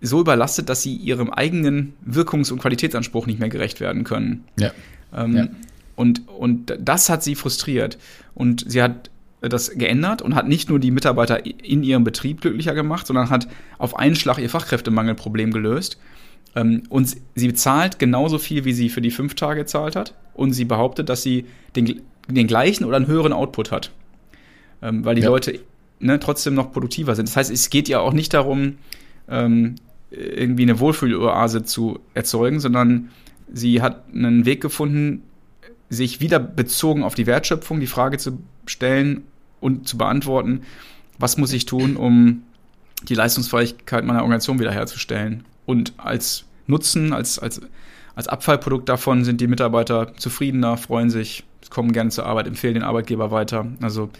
B: so überlastet, dass sie ihrem eigenen Wirkungs- und Qualitätsanspruch nicht mehr gerecht werden können.
A: Ja.
B: Ähm, ja. Und, und das hat sie frustriert. Und sie hat das geändert und hat nicht nur die Mitarbeiter in ihrem Betrieb glücklicher gemacht, sondern hat auf einen Schlag ihr Fachkräftemangelproblem gelöst. Ähm, und sie bezahlt genauso viel, wie sie für die fünf Tage gezahlt hat. Und sie behauptet, dass sie den, den gleichen oder einen höheren Output hat. Ähm, weil die ja. Leute ne, trotzdem noch produktiver sind. Das heißt, es geht ja auch nicht darum, ähm, irgendwie eine Wohlfühloase zu erzeugen, sondern sie hat einen Weg gefunden, sich wieder bezogen auf die Wertschöpfung die Frage zu stellen und zu beantworten, was muss ich tun, um die Leistungsfähigkeit meiner Organisation wiederherzustellen. Und als Nutzen, als, als, als Abfallprodukt davon sind die Mitarbeiter zufriedener, freuen sich, kommen gerne zur Arbeit, empfehlen den Arbeitgeber weiter. Also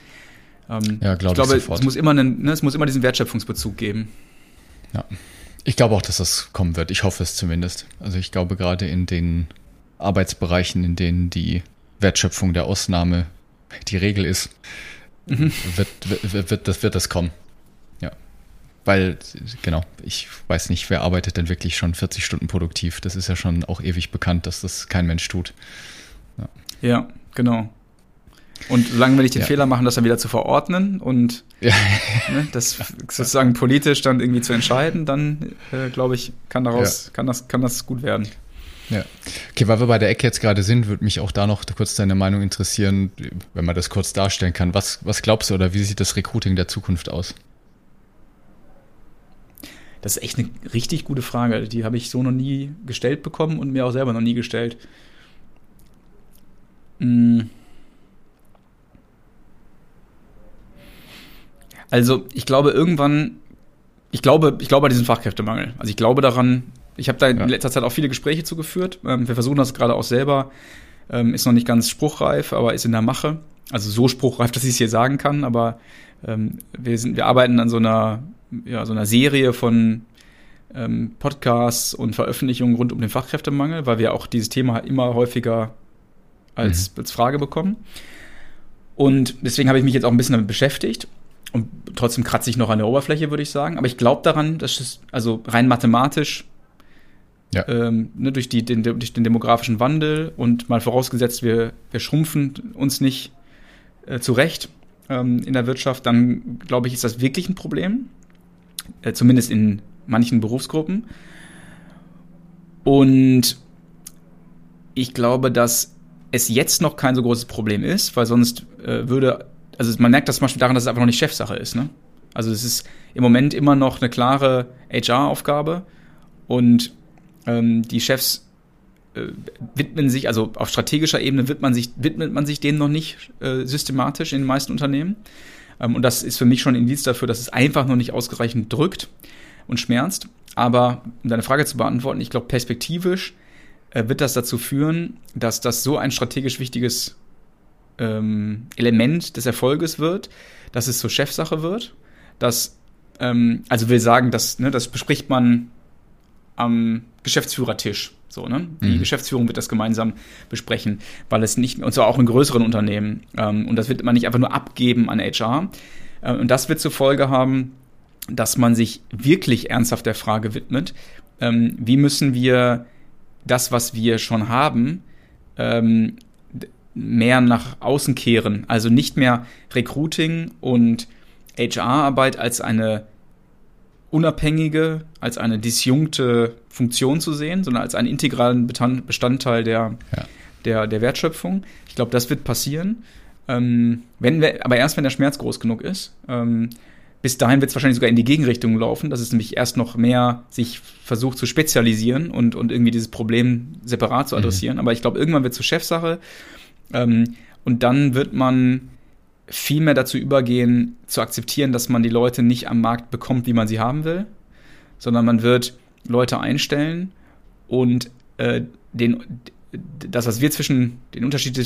A: ähm, ja, glaub
B: ich glaube, es muss, immer einen, ne, es muss immer diesen Wertschöpfungsbezug geben.
A: Ja. Ich glaube auch, dass das kommen wird. Ich hoffe es zumindest. Also ich glaube gerade in den Arbeitsbereichen, in denen die Wertschöpfung der Ausnahme die Regel ist, mhm. wird, wird, wird, das, wird das kommen. Ja. Weil, genau, ich weiß nicht, wer arbeitet denn wirklich schon 40 Stunden produktiv. Das ist ja schon auch ewig bekannt, dass das kein Mensch tut.
B: Ja, ja genau. Und solange wir nicht den ja. Fehler machen, das dann wieder zu verordnen und <laughs> ja. ne, das sozusagen politisch dann irgendwie zu entscheiden, dann äh, glaube ich, kann daraus, kann das, kann das gut werden.
A: Ja. Okay, weil wir bei der Ecke jetzt gerade sind, würde mich auch da noch kurz deine Meinung interessieren, wenn man das kurz darstellen kann. Was, was glaubst du oder wie sieht das Recruiting der Zukunft aus?
B: Das ist echt eine richtig gute Frage. Die habe ich so noch nie gestellt bekommen und mir auch selber noch nie gestellt. Hm. Also, ich glaube, irgendwann, ich glaube, ich glaube an diesen Fachkräftemangel. Also ich glaube daran, ich habe da in ja. letzter Zeit auch viele Gespräche zugeführt. Ähm, wir versuchen das gerade auch selber. Ähm, ist noch nicht ganz spruchreif, aber ist in der Mache. Also so spruchreif, <laughs> dass ich es hier sagen kann, aber ähm, wir, sind, wir arbeiten an so einer, ja, so einer Serie von ähm, Podcasts und Veröffentlichungen rund um den Fachkräftemangel, weil wir auch dieses Thema immer häufiger als, mhm. als Frage bekommen. Und deswegen habe ich mich jetzt auch ein bisschen damit beschäftigt. Und trotzdem kratze ich noch an der Oberfläche, würde ich sagen. Aber ich glaube daran, dass es, also rein mathematisch ja. Ähm, ne, durch, die, den, durch den demografischen Wandel und mal vorausgesetzt, wir, wir schrumpfen uns nicht äh, zurecht ähm, in der Wirtschaft, dann glaube ich, ist das wirklich ein Problem. Äh, zumindest in manchen Berufsgruppen. Und ich glaube, dass es jetzt noch kein so großes Problem ist, weil sonst äh, würde, also man merkt das zum Beispiel daran, dass es einfach noch nicht Chefsache ist. Ne? Also es ist im Moment immer noch eine klare HR-Aufgabe und ähm, die Chefs äh, widmen sich, also auf strategischer Ebene widmet man sich, widmet man sich denen noch nicht äh, systematisch in den meisten Unternehmen. Ähm, und das ist für mich schon ein Indiz dafür, dass es einfach noch nicht ausreichend drückt und schmerzt. Aber um deine Frage zu beantworten, ich glaube, perspektivisch äh, wird das dazu führen, dass das so ein strategisch wichtiges ähm, Element des Erfolges wird, dass es zur Chefsache wird. Dass, ähm, also will sagen, dass, ne, das bespricht man am Geschäftsführertisch. So, ne? Die mhm. Geschäftsführung wird das gemeinsam besprechen, weil es nicht, und zwar auch in größeren Unternehmen, ähm, und das wird man nicht einfach nur abgeben an HR. Äh, und das wird zur Folge haben, dass man sich wirklich ernsthaft der Frage widmet, ähm, wie müssen wir das, was wir schon haben, ähm, mehr nach außen kehren. Also nicht mehr Recruiting und HR-Arbeit als eine unabhängige, als eine disjunkte Funktion zu sehen, sondern als einen integralen Bestandteil der, ja. der, der Wertschöpfung. Ich glaube, das wird passieren. Ähm, wenn wir, aber erst wenn der Schmerz groß genug ist. Ähm, bis dahin wird es wahrscheinlich sogar in die Gegenrichtung laufen, dass es nämlich erst noch mehr sich versucht zu spezialisieren und, und irgendwie dieses Problem separat zu mhm. adressieren. Mhm. Aber ich glaube, irgendwann wird es zur Chefsache. Ähm, und dann wird man viel mehr dazu übergehen, zu akzeptieren, dass man die Leute nicht am Markt bekommt, wie man sie haben will, sondern man wird Leute einstellen und äh, den, das, was wir zwischen, den Unterschied,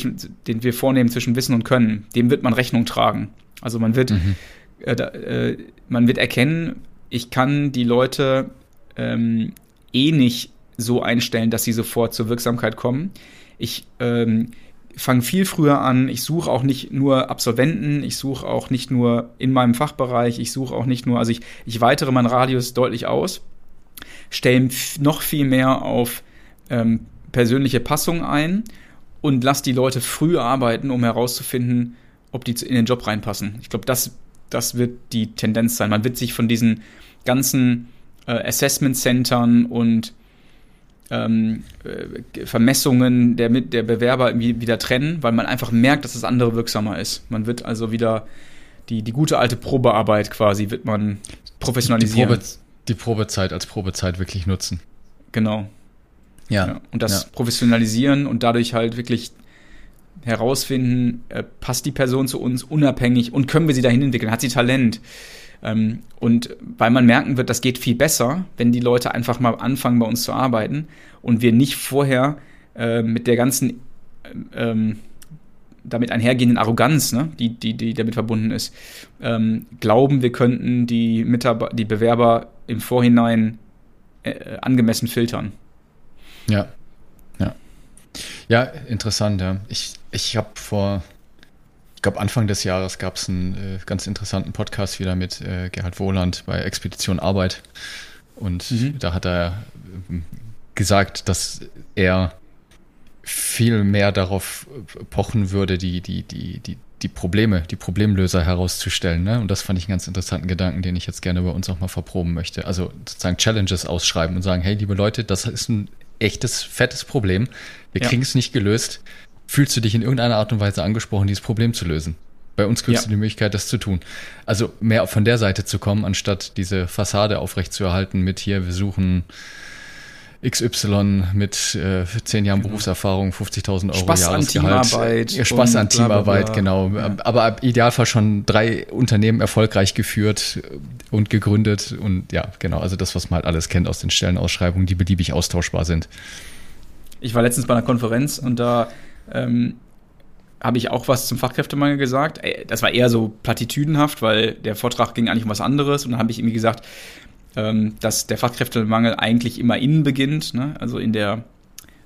B: den wir vornehmen zwischen Wissen und Können, dem wird man Rechnung tragen. Also man wird, mhm. äh, äh, man wird erkennen, ich kann die Leute ähm, eh nicht so einstellen, dass sie sofort zur Wirksamkeit kommen. Ich ähm, fange viel früher an. Ich suche auch nicht nur Absolventen, ich suche auch nicht nur in meinem Fachbereich, ich suche auch nicht nur, also ich, ich weitere meinen Radius deutlich aus, stelle noch viel mehr auf ähm, persönliche Passung ein und lasse die Leute früh arbeiten, um herauszufinden, ob die in den Job reinpassen. Ich glaube, das, das wird die Tendenz sein. Man wird sich von diesen ganzen äh, Assessment-Centern und ähm, äh, Vermessungen der, der Bewerber wieder trennen, weil man einfach merkt, dass das andere wirksamer ist. Man wird also wieder die, die gute alte Probearbeit quasi wird man professionalisieren.
A: Die, Probe, die Probezeit als Probezeit wirklich nutzen.
B: Genau. Ja. ja. Und das ja. professionalisieren und dadurch halt wirklich herausfinden, äh, passt die Person zu uns unabhängig und können wir sie dahin entwickeln? Hat sie Talent? Ähm, und weil man merken wird, das geht viel besser, wenn die Leute einfach mal anfangen, bei uns zu arbeiten und wir nicht vorher äh, mit der ganzen ähm, damit einhergehenden Arroganz, ne, die, die, die damit verbunden ist, ähm, glauben, wir könnten die, Mitarbeiter, die Bewerber im Vorhinein äh, angemessen filtern.
A: Ja. Ja. Ja, interessant, ja. Ich, ich habe vor glaube, Anfang des Jahres gab es einen äh, ganz interessanten Podcast wieder mit äh, Gerhard Wohland bei Expedition Arbeit. Und mhm. da hat er äh, gesagt, dass er viel mehr darauf pochen würde, die, die, die, die, die Probleme, die Problemlöser herauszustellen. Ne? Und das fand ich einen ganz interessanten Gedanken, den ich jetzt gerne bei uns auch mal verproben möchte. Also sozusagen Challenges ausschreiben und sagen, hey, liebe Leute, das ist ein echtes, fettes Problem. Wir ja. kriegen es nicht gelöst fühlst du dich in irgendeiner Art und Weise angesprochen, dieses Problem zu lösen. Bei uns kriegst ja. du die Möglichkeit, das zu tun. Also mehr von der Seite zu kommen, anstatt diese Fassade aufrechtzuerhalten mit hier, wir suchen XY mit äh, zehn Jahren genau. Berufserfahrung, 50.000 Euro
B: Spaß Jahresgehalt. An Teamarbeit
A: ja, Spaß an Teamarbeit, genau. Ja. Aber im Idealfall schon drei Unternehmen erfolgreich geführt und gegründet und ja, genau. Also das, was man halt alles kennt aus den Stellenausschreibungen, die beliebig austauschbar sind.
B: Ich war letztens bei einer Konferenz und da ähm, habe ich auch was zum Fachkräftemangel gesagt. Das war eher so platitüdenhaft, weil der Vortrag ging eigentlich um was anderes. Und dann habe ich irgendwie gesagt, ähm, dass der Fachkräftemangel eigentlich immer innen beginnt, ne? also in der,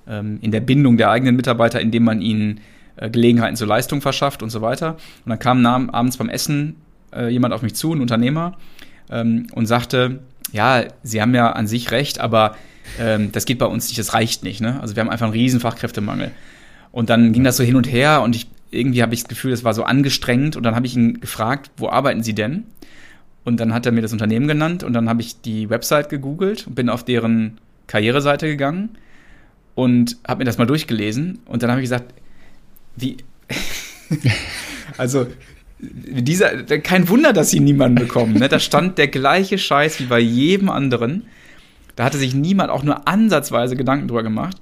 B: ähm, in der Bindung der eigenen Mitarbeiter, indem man ihnen äh, Gelegenheiten zur Leistung verschafft und so weiter. Und dann kam abends beim Essen äh, jemand auf mich zu, ein Unternehmer, ähm, und sagte, ja, Sie haben ja an sich recht, aber ähm, das geht bei uns nicht, das reicht nicht. Ne? Also wir haben einfach einen riesen Fachkräftemangel. Und dann ging das so hin und her und ich irgendwie habe ich das Gefühl, das war so angestrengt und dann habe ich ihn gefragt, wo arbeiten Sie denn? Und dann hat er mir das Unternehmen genannt und dann habe ich die Website gegoogelt und bin auf deren Karriereseite gegangen und habe mir das mal durchgelesen und dann habe ich gesagt, wie <laughs> also dieser kein Wunder, dass sie niemanden bekommen, ne? Da stand der gleiche Scheiß wie bei jedem anderen. Da hatte sich niemand auch nur ansatzweise Gedanken drüber gemacht.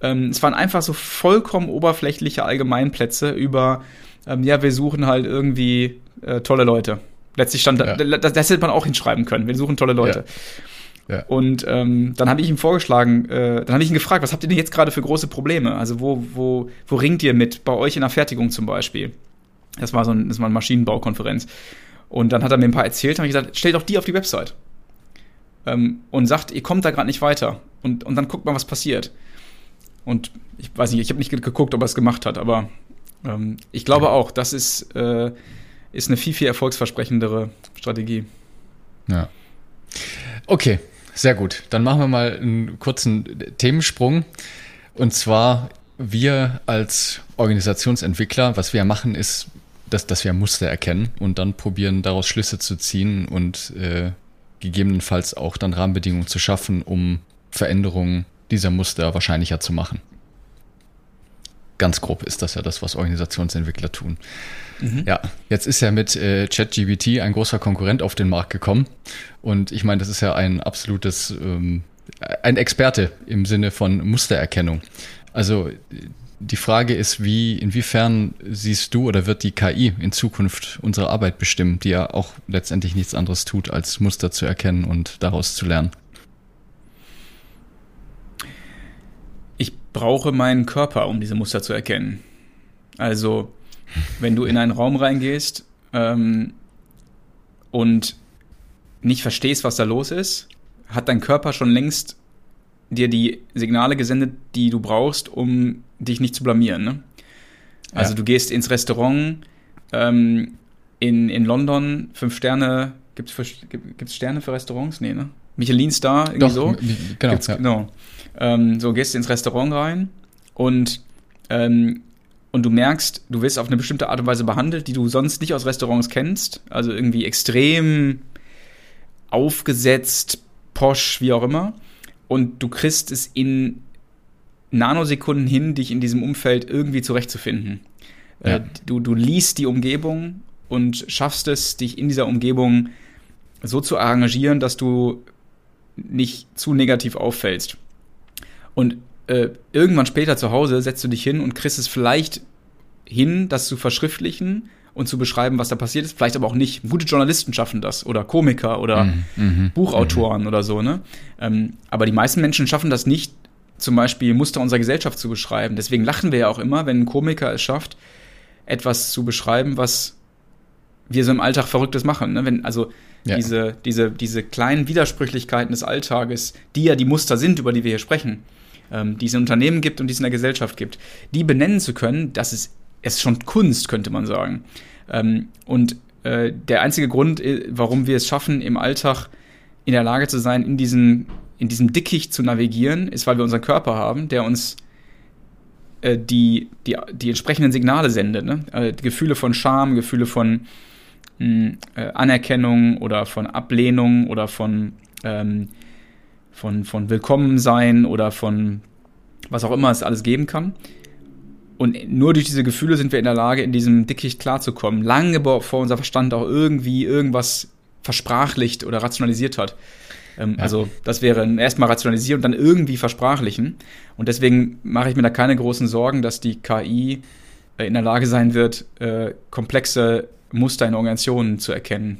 B: Ähm, es waren einfach so vollkommen oberflächliche Allgemeinplätze über, ähm, ja, wir suchen halt irgendwie äh, tolle Leute. Letztlich stand ja. da, das, das hätte man auch hinschreiben können. Wir suchen tolle Leute. Ja. Ja. Und ähm, dann habe ich ihm vorgeschlagen, äh, dann habe ich ihn gefragt, was habt ihr denn jetzt gerade für große Probleme? Also wo, wo, wo ringt ihr mit? Bei euch in der Fertigung zum Beispiel. Das war so ein, das war eine Maschinenbaukonferenz. Und dann hat er mir ein paar erzählt, habe ich gesagt, stellt doch die auf die Website. Ähm, und sagt, ihr kommt da gerade nicht weiter. Und, und dann guckt mal, was passiert. Und ich weiß nicht, ich habe nicht geguckt, ob er es gemacht hat, aber ähm, ich glaube ja. auch, das ist, äh, ist eine viel, viel erfolgsversprechendere Strategie.
A: Ja. Okay, sehr gut. Dann machen wir mal einen kurzen Themensprung. Und zwar, wir als Organisationsentwickler, was wir machen, ist, dass, dass wir Muster erkennen und dann probieren, daraus Schlüsse zu ziehen und äh, gegebenenfalls auch dann Rahmenbedingungen zu schaffen, um Veränderungen dieser Muster wahrscheinlicher zu machen. ganz grob ist das ja das, was Organisationsentwickler tun. Mhm. Ja, jetzt ist ja mit äh, ChatGBT ein großer Konkurrent auf den Markt gekommen. Und ich meine, das ist ja ein absolutes, ähm, ein Experte im Sinne von Mustererkennung. Also die Frage ist, wie, inwiefern siehst du oder wird die KI in Zukunft unsere Arbeit bestimmen, die ja auch letztendlich nichts anderes tut, als Muster zu erkennen und daraus zu lernen?
B: Ich brauche meinen Körper, um diese Muster zu erkennen. Also, wenn du in einen Raum reingehst ähm, und nicht verstehst, was da los ist, hat dein Körper schon längst dir die Signale gesendet, die du brauchst, um dich nicht zu blamieren. Ne? Also ja. du gehst ins Restaurant ähm, in, in London, fünf Sterne, gibt es Sterne für Restaurants? Nee, ne? Michelin Star, irgendwie Doch, so. Genau, ja. genau. Ähm, so gehst ins Restaurant rein und, ähm, und du merkst, du wirst auf eine bestimmte Art und Weise behandelt, die du sonst nicht aus Restaurants kennst. Also irgendwie extrem aufgesetzt, posch, wie auch immer und du kriegst es in Nanosekunden hin, dich in diesem Umfeld irgendwie zurechtzufinden. Äh, ja. du, du liest die Umgebung und schaffst es, dich in dieser Umgebung so zu arrangieren, dass du nicht zu negativ auffällst. Und äh, irgendwann später zu Hause setzt du dich hin und kriegst es vielleicht hin, das zu verschriftlichen und zu beschreiben, was da passiert ist. Vielleicht aber auch nicht. Gute Journalisten schaffen das oder Komiker oder mhm. Buchautoren mhm. oder so. Ne? Ähm, aber die meisten Menschen schaffen das nicht, zum Beispiel Muster unserer Gesellschaft zu beschreiben. Deswegen lachen wir ja auch immer, wenn ein Komiker es schafft, etwas zu beschreiben, was wir so im Alltag Verrücktes machen. Ne? Wenn, also ja. diese, diese, diese kleinen Widersprüchlichkeiten des Alltages, die ja die Muster sind, über die wir hier sprechen, ähm, die es in Unternehmen gibt und die es in der Gesellschaft gibt, die benennen zu können, das ist, ist schon Kunst, könnte man sagen. Ähm, und äh, der einzige Grund, äh, warum wir es schaffen, im Alltag in der Lage zu sein, in, diesen, in diesem Dickicht zu navigieren, ist, weil wir unseren Körper haben, der uns äh, die, die, die entsprechenden Signale sendet. Ne? Also Gefühle von Scham, Gefühle von mh, hm, äh, Anerkennung oder von Ablehnung oder von, ähm, von, von Willkommensein oder von was auch immer es alles geben kann. Und nur durch diese Gefühle sind wir in der Lage, in diesem Dickicht klarzukommen. Lange bevor unser Verstand auch irgendwie irgendwas versprachlicht oder rationalisiert hat. Ähm, ja. Also das wäre erstmal rationalisieren und dann irgendwie versprachlichen. Und deswegen mache ich mir da keine großen Sorgen, dass die KI äh, in der Lage sein wird, äh, komplexe Muster in Organisationen zu erkennen.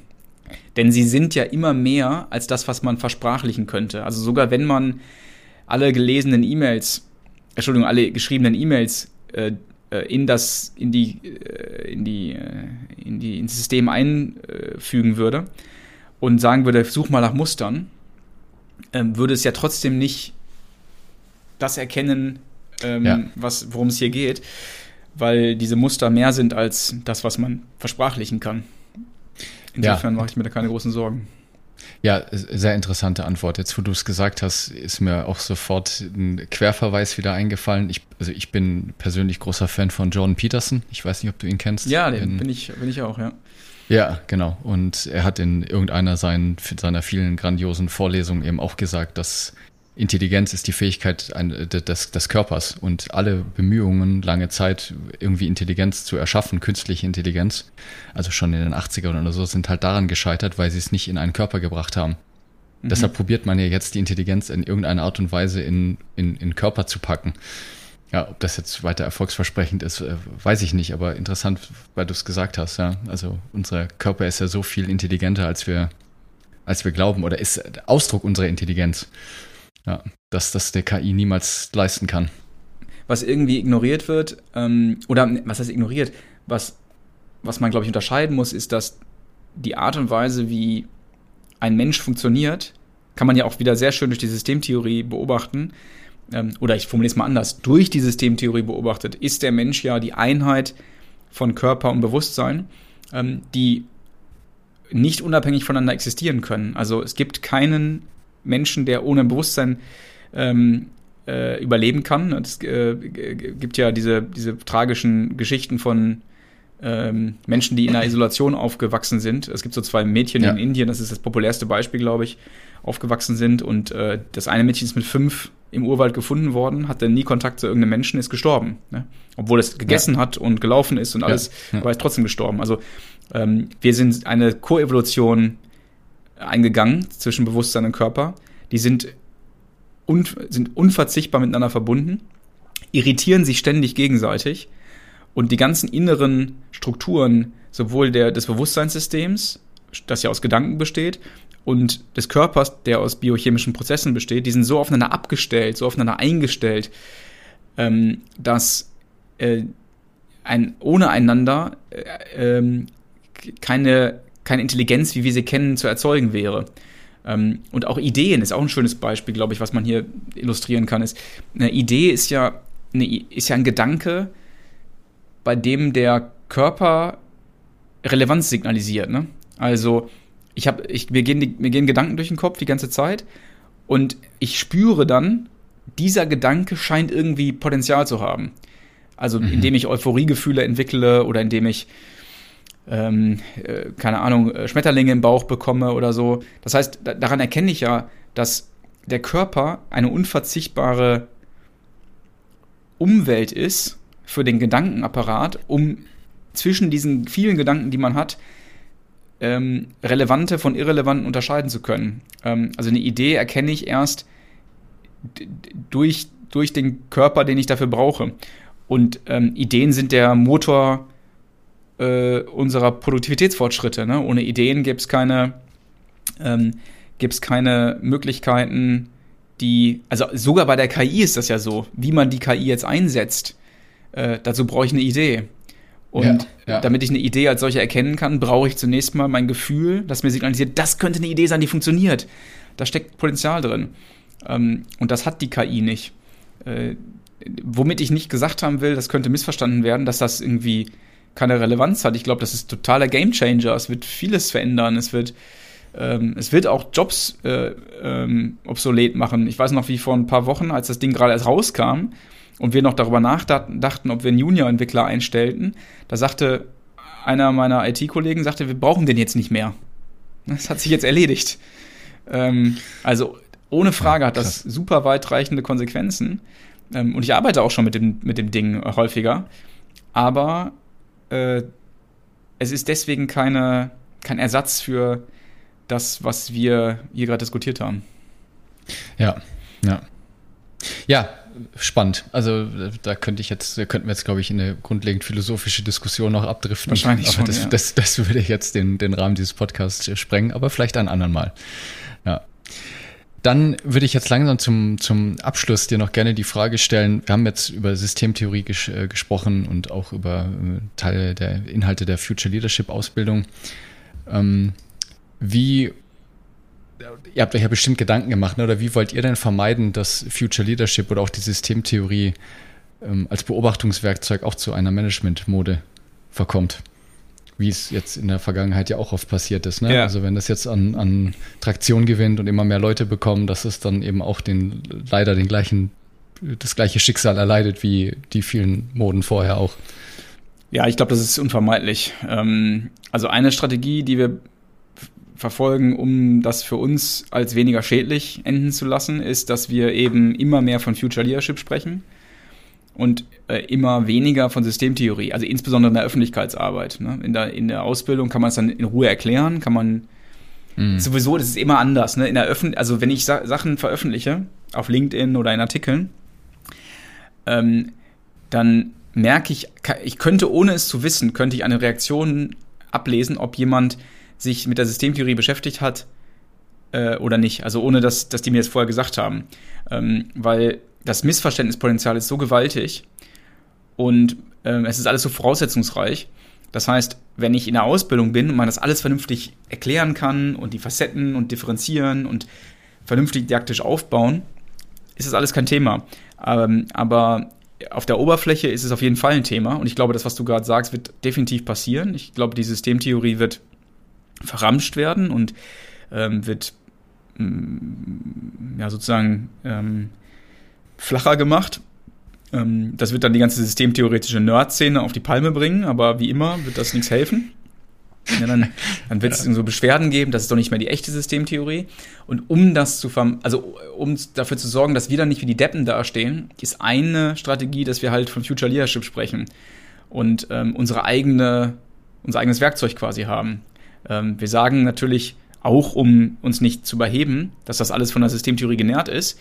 B: Denn sie sind ja immer mehr als das, was man versprachlichen könnte. Also sogar wenn man alle gelesenen E-Mails, Entschuldigung, alle geschriebenen E-Mails äh, äh, in das, in die, äh, in die, in die, ins System einfügen würde und sagen würde, such mal nach Mustern, ähm, würde es ja trotzdem nicht das erkennen, ähm, ja. was, worum es hier geht, weil diese Muster mehr sind als das, was man versprachlichen kann. Insofern ja. mache ich mir da keine großen Sorgen.
A: Ja, sehr interessante Antwort. Jetzt, wo du es gesagt hast, ist mir auch sofort ein Querverweis wieder eingefallen. Ich, also ich bin persönlich großer Fan von Jordan Peterson. Ich weiß nicht, ob du ihn kennst.
B: Ja, den in, bin ich, bin ich auch, ja.
A: Ja, genau. Und er hat in irgendeiner seinen, seiner vielen grandiosen Vorlesungen eben auch gesagt, dass Intelligenz ist die Fähigkeit des, des Körpers und alle Bemühungen, lange Zeit irgendwie Intelligenz zu erschaffen, künstliche Intelligenz, also schon in den 80ern oder so, sind halt daran gescheitert, weil sie es nicht in einen Körper gebracht haben. Mhm. Deshalb probiert man ja jetzt die Intelligenz in irgendeiner Art und Weise in, in, in Körper zu packen. Ja, ob das jetzt weiter erfolgsversprechend ist, äh, weiß ich nicht, aber interessant, weil du es gesagt hast, ja. Also unser Körper ist ja so viel intelligenter, als wir, als wir glauben, oder ist Ausdruck unserer Intelligenz. Ja, dass das der KI niemals leisten kann.
B: Was irgendwie ignoriert wird, ähm, oder was heißt ignoriert, was, was man, glaube ich, unterscheiden muss, ist, dass die Art und Weise, wie ein Mensch funktioniert, kann man ja auch wieder sehr schön durch die Systemtheorie beobachten. Ähm, oder ich formuliere es mal anders. Durch die Systemtheorie beobachtet ist der Mensch ja die Einheit von Körper und Bewusstsein, ähm, die nicht unabhängig voneinander existieren können. Also es gibt keinen Menschen, der ohne Bewusstsein ähm, äh, überleben kann. Es äh, gibt ja diese, diese tragischen Geschichten von ähm, Menschen, die in einer Isolation aufgewachsen sind. Es gibt so zwei Mädchen ja. in Indien, das ist das populärste Beispiel, glaube ich, aufgewachsen sind. Und äh, das eine Mädchen ist mit fünf im Urwald gefunden worden, hatte nie Kontakt zu irgendeinem Menschen, ist gestorben. Ne? Obwohl es gegessen ja. hat und gelaufen ist und alles. Ja. aber ist trotzdem gestorben. Also ähm, wir sind eine Koevolution eingegangen zwischen Bewusstsein und Körper. Die sind, un sind unverzichtbar miteinander verbunden, irritieren sich ständig gegenseitig und die ganzen inneren Strukturen sowohl der, des Bewusstseinssystems, das ja aus Gedanken besteht, und des Körpers, der aus biochemischen Prozessen besteht, die sind so aufeinander abgestellt, so aufeinander eingestellt, ähm, dass äh, ein, ohne einander äh, äh, keine, keine Intelligenz, wie wir sie kennen, zu erzeugen wäre. Ähm, und auch Ideen ist auch ein schönes Beispiel, glaube ich, was man hier illustrieren kann. Ist, eine Idee ist ja, eine, ist ja ein Gedanke, bei dem der Körper Relevanz signalisiert. Ne? Also ich habe, ich, mir, gehen die, mir gehen Gedanken durch den Kopf die ganze Zeit und ich spüre dann, dieser Gedanke scheint irgendwie Potenzial zu haben. Also mhm. indem ich Euphoriegefühle entwickle oder indem ich ähm, äh, keine Ahnung, äh, Schmetterlinge im Bauch bekomme oder so. Das heißt, da, daran erkenne ich ja, dass der Körper eine unverzichtbare Umwelt ist für den Gedankenapparat, um zwischen diesen vielen Gedanken, die man hat, ähm, relevante von irrelevanten unterscheiden zu können. Ähm, also eine Idee erkenne ich erst durch, durch den Körper, den ich dafür brauche. Und ähm, Ideen sind der Motor äh, unserer Produktivitätsfortschritte. Ne? Ohne Ideen gäbe es keine, ähm, gibt's keine Möglichkeiten, die, also sogar bei der KI ist das ja so, wie man die KI jetzt einsetzt. Äh, dazu brauche ich eine Idee. Und ja, ja. damit ich eine Idee als solche erkennen kann, brauche ich zunächst mal mein Gefühl, das mir signalisiert, das könnte eine Idee sein, die funktioniert. Da steckt Potenzial drin. Ähm, und das hat die KI nicht. Äh, womit ich nicht gesagt haben will, das könnte missverstanden werden, dass das irgendwie keine Relevanz hat. Ich glaube, das ist totaler Gamechanger. Es wird vieles verändern. Es wird, ähm, es wird auch Jobs äh, ähm, obsolet machen. Ich weiß noch, wie vor ein paar Wochen, als das Ding gerade erst rauskam, und wir noch darüber nachdachten, ob wir einen Junior-Entwickler einstellten, da sagte einer meiner IT-Kollegen, sagte, wir brauchen den jetzt nicht mehr. Das hat sich jetzt erledigt. Ähm, also ohne Frage hat das super weitreichende Konsequenzen. Ähm, und ich arbeite auch schon mit dem, mit dem Ding häufiger. Aber äh, es ist deswegen keine, kein Ersatz für das, was wir hier gerade diskutiert haben.
A: Ja, ja. Ja, spannend. Also da könnte ich jetzt, könnten wir jetzt, glaube ich, in eine grundlegend philosophische Diskussion noch abdriften.
B: Wahrscheinlich
A: aber
B: schon,
A: das,
B: ja.
A: das, das würde jetzt den, den Rahmen dieses Podcasts sprengen, aber vielleicht ein andermal. Ja. Dann würde ich jetzt langsam zum, zum Abschluss dir noch gerne die Frage stellen. Wir haben jetzt über Systemtheorie ges äh, gesprochen und auch über äh, Teile der Inhalte der Future Leadership Ausbildung. Ähm, wie ihr habt euch ja bestimmt Gedanken gemacht, ne? oder wie wollt ihr denn vermeiden, dass Future Leadership oder auch die Systemtheorie ähm, als Beobachtungswerkzeug auch zu einer Management-Mode verkommt? Wie es jetzt in der Vergangenheit ja auch oft passiert ist. Ne? Ja. Also wenn das jetzt an, an Traktion gewinnt und immer mehr Leute bekommen, dass es dann eben auch den leider den gleichen, das gleiche Schicksal erleidet wie die vielen Moden vorher auch.
B: Ja, ich glaube, das ist unvermeidlich. Ähm, also eine Strategie, die wir verfolgen, um das für uns als weniger schädlich enden zu lassen, ist, dass wir eben immer mehr von Future Leadership sprechen und äh, immer weniger von Systemtheorie, also insbesondere in der Öffentlichkeitsarbeit. Ne? In, der, in der Ausbildung kann man es dann in Ruhe erklären, kann man mhm. sowieso, das ist immer anders. Ne? In der Öffn also wenn ich Sa Sachen veröffentliche auf LinkedIn oder in Artikeln, ähm, dann merke ich, ich könnte ohne es zu wissen, könnte ich eine Reaktion ablesen, ob jemand sich mit der Systemtheorie beschäftigt hat äh, oder nicht. Also ohne, dass, dass die mir das vorher gesagt haben. Ähm, weil das Missverständnispotenzial ist so gewaltig und ähm, es ist alles so voraussetzungsreich. Das heißt, wenn ich in der Ausbildung bin und man das alles vernünftig erklären kann und die Facetten und differenzieren und vernünftig didaktisch aufbauen, ist das alles kein Thema. Ähm, aber auf der Oberfläche ist es auf jeden Fall ein Thema und ich glaube, das, was du gerade sagst, wird definitiv passieren. Ich glaube, die Systemtheorie wird verramscht werden und ähm, wird mm, ja sozusagen ähm, flacher gemacht. Ähm, das wird dann die ganze systemtheoretische Nerd-Szene auf die Palme bringen, aber wie immer wird das nichts helfen. Ja, dann dann wird es ja. so Beschwerden geben, das ist doch nicht mehr die echte Systemtheorie. Und um das zu also um dafür zu sorgen, dass wir dann nicht wie die Deppen dastehen, ist eine Strategie, dass wir halt von Future Leadership sprechen und ähm, unsere eigene, unser eigenes Werkzeug quasi haben. Ähm, wir sagen natürlich auch, um uns nicht zu überheben, dass das alles von der Systemtheorie genährt ist,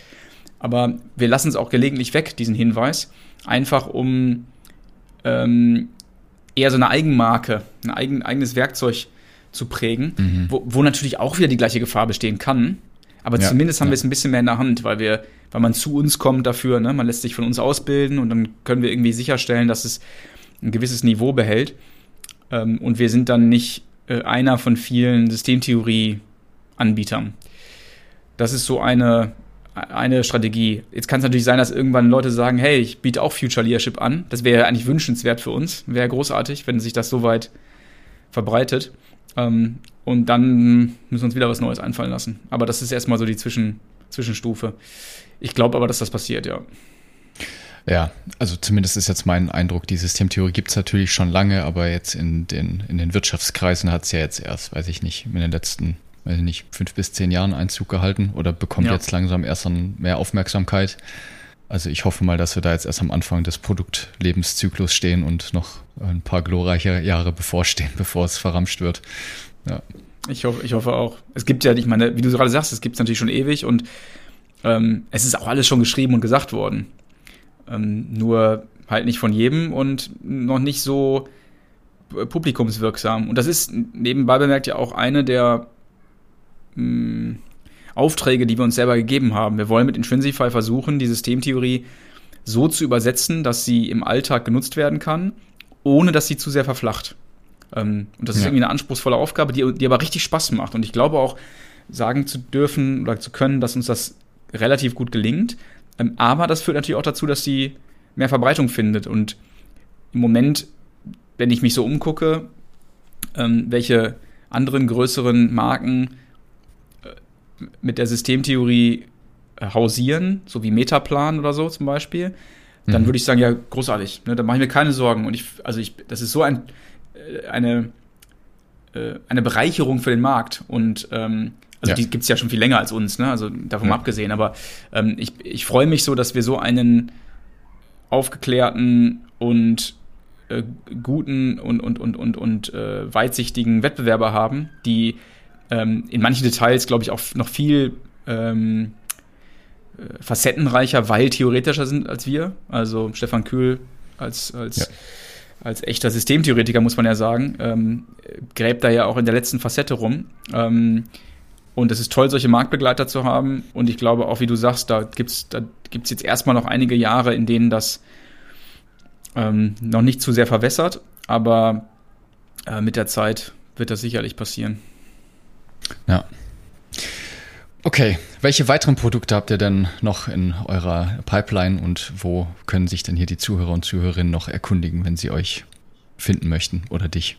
B: aber wir lassen es auch gelegentlich weg, diesen Hinweis, einfach um ähm, eher so eine Eigenmarke, ein eigen, eigenes Werkzeug zu prägen, mhm. wo, wo, natürlich auch wieder die gleiche Gefahr bestehen kann. Aber ja, zumindest haben ja. wir es ein bisschen mehr in der Hand, weil wir, weil man zu uns kommt dafür, ne? man lässt sich von uns ausbilden und dann können wir irgendwie sicherstellen, dass es ein gewisses Niveau behält. Ähm, und wir sind dann nicht äh, einer von vielen Systemtheorie-Anbietern. Das ist so eine, eine Strategie. Jetzt kann es natürlich sein, dass irgendwann Leute sagen, hey, ich biete auch Future Leadership an. Das wäre eigentlich wünschenswert für uns. Wäre großartig, wenn sich das so weit verbreitet. Ähm, und dann müssen wir uns wieder was Neues einfallen lassen. Aber das ist erstmal so die Zwischen, Zwischenstufe. Ich glaube aber, dass das passiert, ja.
A: Ja, also zumindest ist jetzt mein Eindruck, die Systemtheorie gibt es natürlich schon lange, aber jetzt in den, in den Wirtschaftskreisen hat es ja jetzt erst, weiß ich nicht, in den letzten weiß ich nicht, fünf bis zehn Jahren Einzug gehalten oder bekommt ja. jetzt langsam erst dann mehr Aufmerksamkeit. Also ich hoffe mal, dass wir da jetzt erst am Anfang des Produktlebenszyklus stehen und noch ein paar glorreiche Jahre bevorstehen, <laughs> bevor es verramscht wird.
B: Ja. Ich hoffe, ich hoffe auch. Es gibt ja, ich meine, wie du gerade sagst, es gibt es natürlich schon ewig und ähm, es ist auch alles schon geschrieben und gesagt worden. Ähm, nur halt nicht von jedem und noch nicht so publikumswirksam. Und das ist nebenbei bemerkt ja auch eine der mh, Aufträge, die wir uns selber gegeben haben. Wir wollen mit Intrinsify versuchen, die Systemtheorie so zu übersetzen, dass sie im Alltag genutzt werden kann, ohne dass sie zu sehr verflacht. Ähm, und das ist irgendwie eine anspruchsvolle Aufgabe, die, die aber richtig Spaß macht. Und ich glaube auch, sagen zu dürfen oder zu können, dass uns das relativ gut gelingt. Ähm, aber das führt natürlich auch dazu, dass sie mehr Verbreitung findet. Und im Moment, wenn ich mich so umgucke, ähm, welche anderen größeren Marken mit der Systemtheorie äh, hausieren, so wie Metaplan oder so zum Beispiel, dann mhm. würde ich sagen, ja, großartig. Ne, da mache ich mir keine Sorgen. Und ich, also ich, das ist so ein, äh, eine, äh, eine Bereicherung für den Markt. Und ähm, also ja. die gibt es ja schon viel länger als uns, ne? Also davon ja. abgesehen. Aber ähm, ich, ich freue mich so, dass wir so einen aufgeklärten und äh, guten und, und, und, und, und äh, weitsichtigen Wettbewerber haben, die ähm, in manchen Details, glaube ich, auch noch viel ähm, äh, facettenreicher, weil theoretischer sind als wir. Also Stefan Kühl als, als, ja. als echter Systemtheoretiker, muss man ja sagen, ähm, gräbt da ja auch in der letzten Facette rum. Ähm, und es ist toll, solche Marktbegleiter zu haben. Und ich glaube auch, wie du sagst, da gibt es da gibt's jetzt erstmal noch einige Jahre, in denen das ähm, noch nicht zu sehr verwässert. Aber äh, mit der Zeit wird das sicherlich passieren.
A: Ja. Okay, welche weiteren Produkte habt ihr denn noch in eurer Pipeline und wo können sich denn hier die Zuhörer und Zuhörerinnen noch erkundigen, wenn sie euch finden möchten oder dich?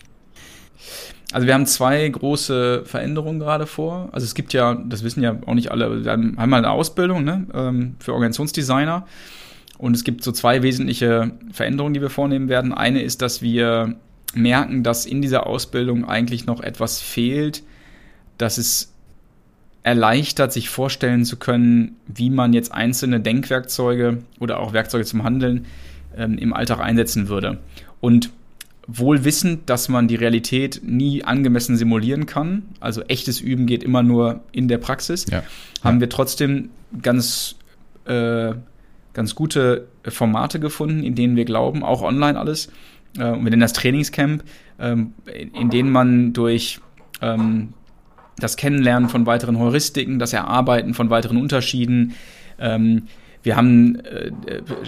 B: Also wir haben zwei große Veränderungen gerade vor. Also es gibt ja, das wissen ja auch nicht alle, wir haben mal eine Ausbildung ne, ähm, für Organisationsdesigner und es gibt so zwei wesentliche Veränderungen, die wir vornehmen werden. Eine ist, dass wir merken, dass in dieser Ausbildung eigentlich noch etwas fehlt, dass es erleichtert, sich vorstellen zu können, wie man jetzt einzelne Denkwerkzeuge oder auch Werkzeuge zum Handeln ähm, im Alltag einsetzen würde. Und wohl wissend, dass man die Realität nie angemessen simulieren kann, also echtes Üben geht immer nur in der Praxis, ja. haben ja. wir trotzdem ganz, äh, ganz gute Formate gefunden, in denen wir glauben, auch online alles, äh, und wir nennen das Trainingscamp, äh, in, in denen man durch ähm, das Kennenlernen von weiteren Heuristiken, das Erarbeiten von weiteren Unterschieden. Ähm, wir haben äh,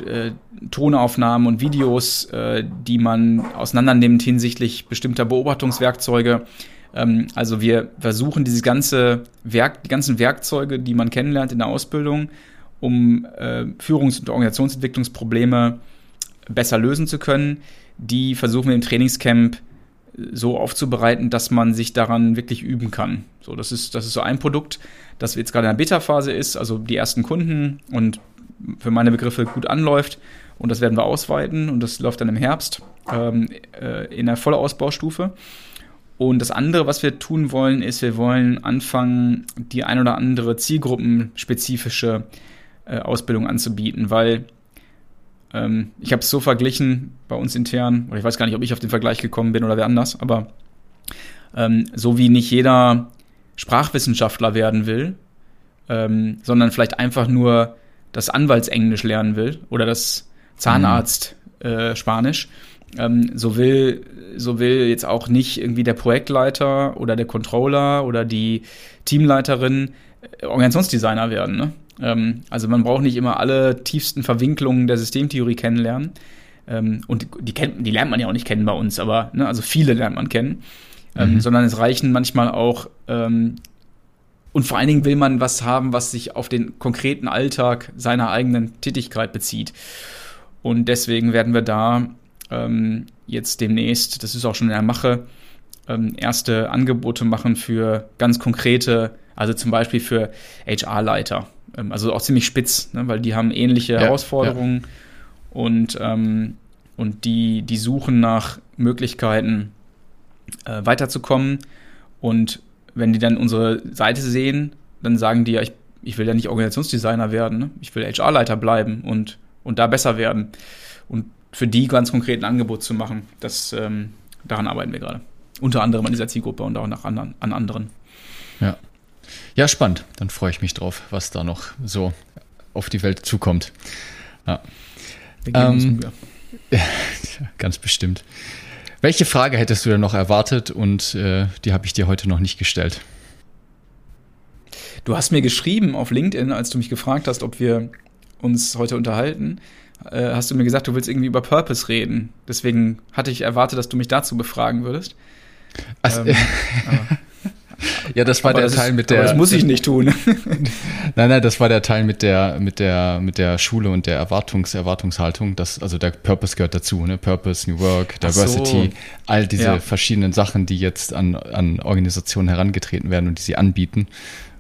B: äh, Tonaufnahmen und Videos, äh, die man auseinandernimmt hinsichtlich bestimmter Beobachtungswerkzeuge. Ähm, also wir versuchen dieses ganze Werk, die ganzen Werkzeuge, die man kennenlernt in der Ausbildung, um äh, Führungs- und Organisationsentwicklungsprobleme besser lösen zu können, die versuchen wir im Trainingscamp so aufzubereiten, dass man sich daran wirklich üben kann. So, das ist, das ist so ein Produkt, das jetzt gerade in der Beta-Phase ist, also die ersten Kunden und für meine Begriffe gut anläuft. Und das werden wir ausweiten und das läuft dann im Herbst ähm, äh, in der Vollausbaustufe. Und das andere, was wir tun wollen, ist, wir wollen anfangen, die ein oder andere zielgruppenspezifische äh, Ausbildung anzubieten, weil ähm, ich habe es so verglichen bei uns intern, oder ich weiß gar nicht, ob ich auf den Vergleich gekommen bin oder wer anders, aber ähm, so wie nicht jeder Sprachwissenschaftler werden will, ähm, sondern vielleicht einfach nur das Anwaltsenglisch lernen will oder das Zahnarzt äh, Spanisch, ähm, so will so will jetzt auch nicht irgendwie der Projektleiter oder der Controller oder die Teamleiterin äh, Organisationsdesigner werden. Ne? Ähm, also man braucht nicht immer alle tiefsten Verwinklungen der Systemtheorie kennenlernen. Ähm, und die, kennt, die lernt man ja auch nicht kennen bei uns, aber ne, also viele lernt man kennen. Ähm, mhm. Sondern es reichen manchmal auch ähm, und vor allen Dingen will man was haben, was sich auf den konkreten Alltag seiner eigenen Tätigkeit bezieht. Und deswegen werden wir da ähm, jetzt demnächst, das ist auch schon in der Mache, ähm, erste Angebote machen für ganz konkrete, also zum Beispiel für HR-Leiter. Ähm, also auch ziemlich spitz, ne, weil die haben ähnliche ja, Herausforderungen ja. und, ähm, und die, die suchen nach Möglichkeiten, äh, weiterzukommen. Und wenn die dann unsere Seite sehen, dann sagen die ja, ich, ich will ja nicht Organisationsdesigner werden, ne? ich will HR-Leiter bleiben und, und da besser werden. Und für die ganz konkret ein Angebot zu machen. Das, ähm, daran arbeiten wir gerade. Unter anderem an dieser Zielgruppe und auch nach anderen, an anderen.
A: Ja. Ja, spannend. Dann freue ich mich drauf, was da noch so auf die Welt zukommt. Ja. Ähm, <laughs> ganz bestimmt. Welche Frage hättest du denn noch erwartet und äh, die habe ich dir heute noch nicht gestellt?
B: Du hast mir geschrieben auf LinkedIn, als du mich gefragt hast, ob wir uns heute unterhalten, äh, hast du mir gesagt, du willst irgendwie über Purpose reden. Deswegen hatte ich erwartet, dass du mich dazu befragen würdest.
A: Also, ähm, <laughs> ja, das war der das Teil ist, mit der.
B: das muss ich nicht tun. <laughs>
A: nein, nein, das war der Teil mit der, mit der, mit der Schule und der Erwartungs, Erwartungshaltung. Das, also der Purpose gehört dazu, ne? Purpose, New Work, Diversity, so. all diese ja. verschiedenen Sachen, die jetzt an, an Organisationen herangetreten werden und die sie anbieten.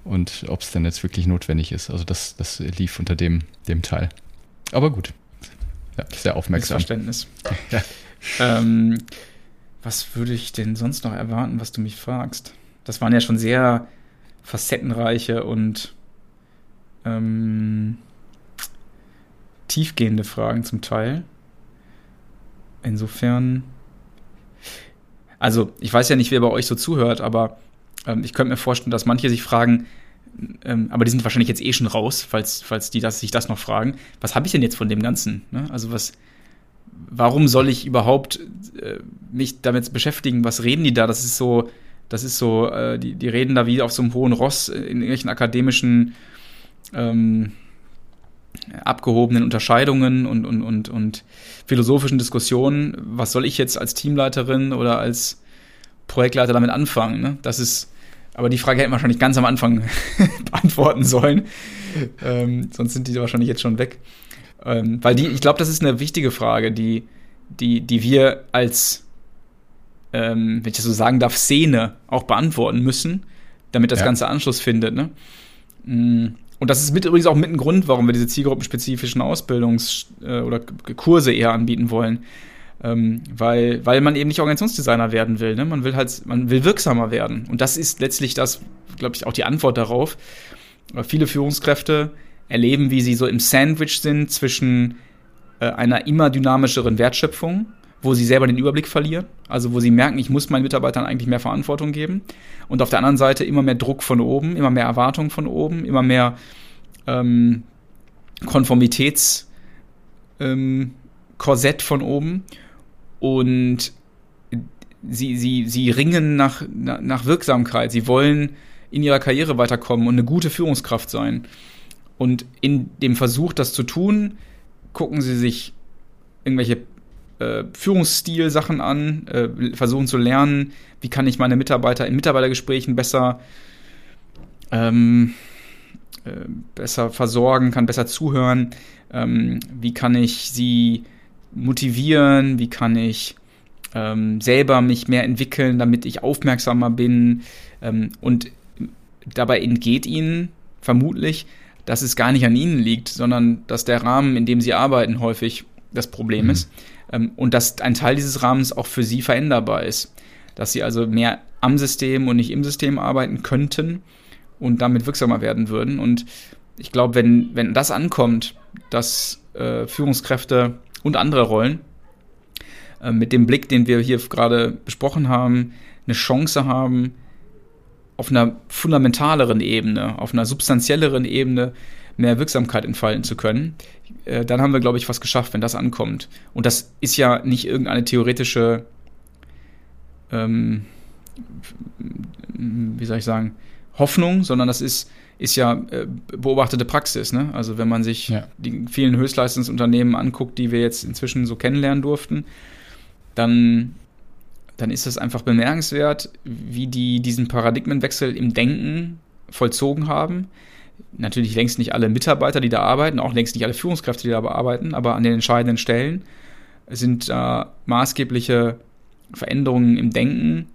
A: Und ob es denn jetzt wirklich notwendig ist. Also das, das lief unter dem, dem Teil. Aber gut. Ja, sehr aufmerksam.
B: Verständnis. <laughs> ja. ähm, was würde ich denn sonst noch erwarten, was du mich fragst? Das waren ja schon sehr facettenreiche und ähm, tiefgehende Fragen zum Teil. Insofern, also ich weiß ja nicht, wer bei euch so zuhört, aber ähm, ich könnte mir vorstellen, dass manche sich fragen, ähm, aber die sind wahrscheinlich jetzt eh schon raus, falls, falls die das, sich das noch fragen. Was habe ich denn jetzt von dem Ganzen? Ne? Also was, warum soll ich überhaupt äh, mich damit beschäftigen? Was reden die da? Das ist so, das ist so, äh, die, die reden da wie auf so einem hohen Ross in irgendwelchen akademischen ähm, abgehobenen Unterscheidungen und, und, und, und philosophischen Diskussionen. Was soll ich jetzt als Teamleiterin oder als Projektleiter damit anfangen? Ne? Das ist aber die Frage hätten wir wahrscheinlich ganz am Anfang <laughs> beantworten sollen. Ähm, sonst sind die wahrscheinlich jetzt schon weg. Ähm, weil die, ich glaube, das ist eine wichtige Frage, die, die, die wir als, ähm, wenn ich das so sagen darf, Szene auch beantworten müssen, damit das ja. Ganze Anschluss findet. Ne? Mm. Und das ist mit, übrigens auch mit ein Grund, warum wir diese zielgruppenspezifischen Ausbildungs- äh, oder Kurse eher anbieten wollen. Ähm, weil, weil man eben nicht Organisationsdesigner werden will. Ne? Man will halt, man will wirksamer werden. Und das ist letztlich das, glaube ich, auch die Antwort darauf. Weil viele Führungskräfte erleben, wie sie so im Sandwich sind zwischen äh, einer immer dynamischeren Wertschöpfung, wo sie selber den Überblick verlieren, also wo sie merken, ich muss meinen Mitarbeitern eigentlich mehr Verantwortung geben. Und auf der anderen Seite immer mehr Druck von oben, immer mehr Erwartungen von oben, immer mehr ähm, Konformitäts ähm, von oben und sie, sie, sie ringen nach, nach Wirksamkeit. Sie wollen in ihrer Karriere weiterkommen und eine gute Führungskraft sein. Und in dem Versuch, das zu tun, gucken sie sich irgendwelche äh, Führungsstil-Sachen an, äh, versuchen zu lernen, wie kann ich meine Mitarbeiter in Mitarbeitergesprächen besser, ähm, äh, besser versorgen, kann besser zuhören, ähm, wie kann ich sie motivieren, wie kann ich ähm, selber mich mehr entwickeln, damit ich aufmerksamer bin. Ähm, und dabei entgeht ihnen vermutlich, dass es gar nicht an ihnen liegt, sondern dass der Rahmen, in dem sie arbeiten, häufig das Problem mhm. ist. Ähm, und dass ein Teil dieses Rahmens auch für sie veränderbar ist. dass sie also mehr am System und nicht im System arbeiten könnten und damit wirksamer werden würden. Und ich glaube, wenn, wenn das ankommt, dass äh, Führungskräfte und andere Rollen äh, mit dem Blick, den wir hier gerade besprochen haben, eine Chance haben, auf einer fundamentaleren Ebene, auf einer substanzielleren Ebene mehr Wirksamkeit entfalten zu können, äh, dann haben wir, glaube ich, was geschafft, wenn das ankommt. Und das ist ja nicht irgendeine theoretische, ähm, wie soll ich sagen, Hoffnung, sondern das ist, ist ja äh, beobachtete Praxis. Ne? Also wenn man sich ja. die vielen Höchstleistungsunternehmen anguckt, die wir jetzt inzwischen so kennenlernen durften, dann, dann ist es einfach bemerkenswert, wie die diesen Paradigmenwechsel im Denken vollzogen haben. Natürlich längst nicht alle Mitarbeiter, die da arbeiten, auch längst nicht alle Führungskräfte, die da arbeiten, aber an den entscheidenden Stellen sind äh, maßgebliche Veränderungen im Denken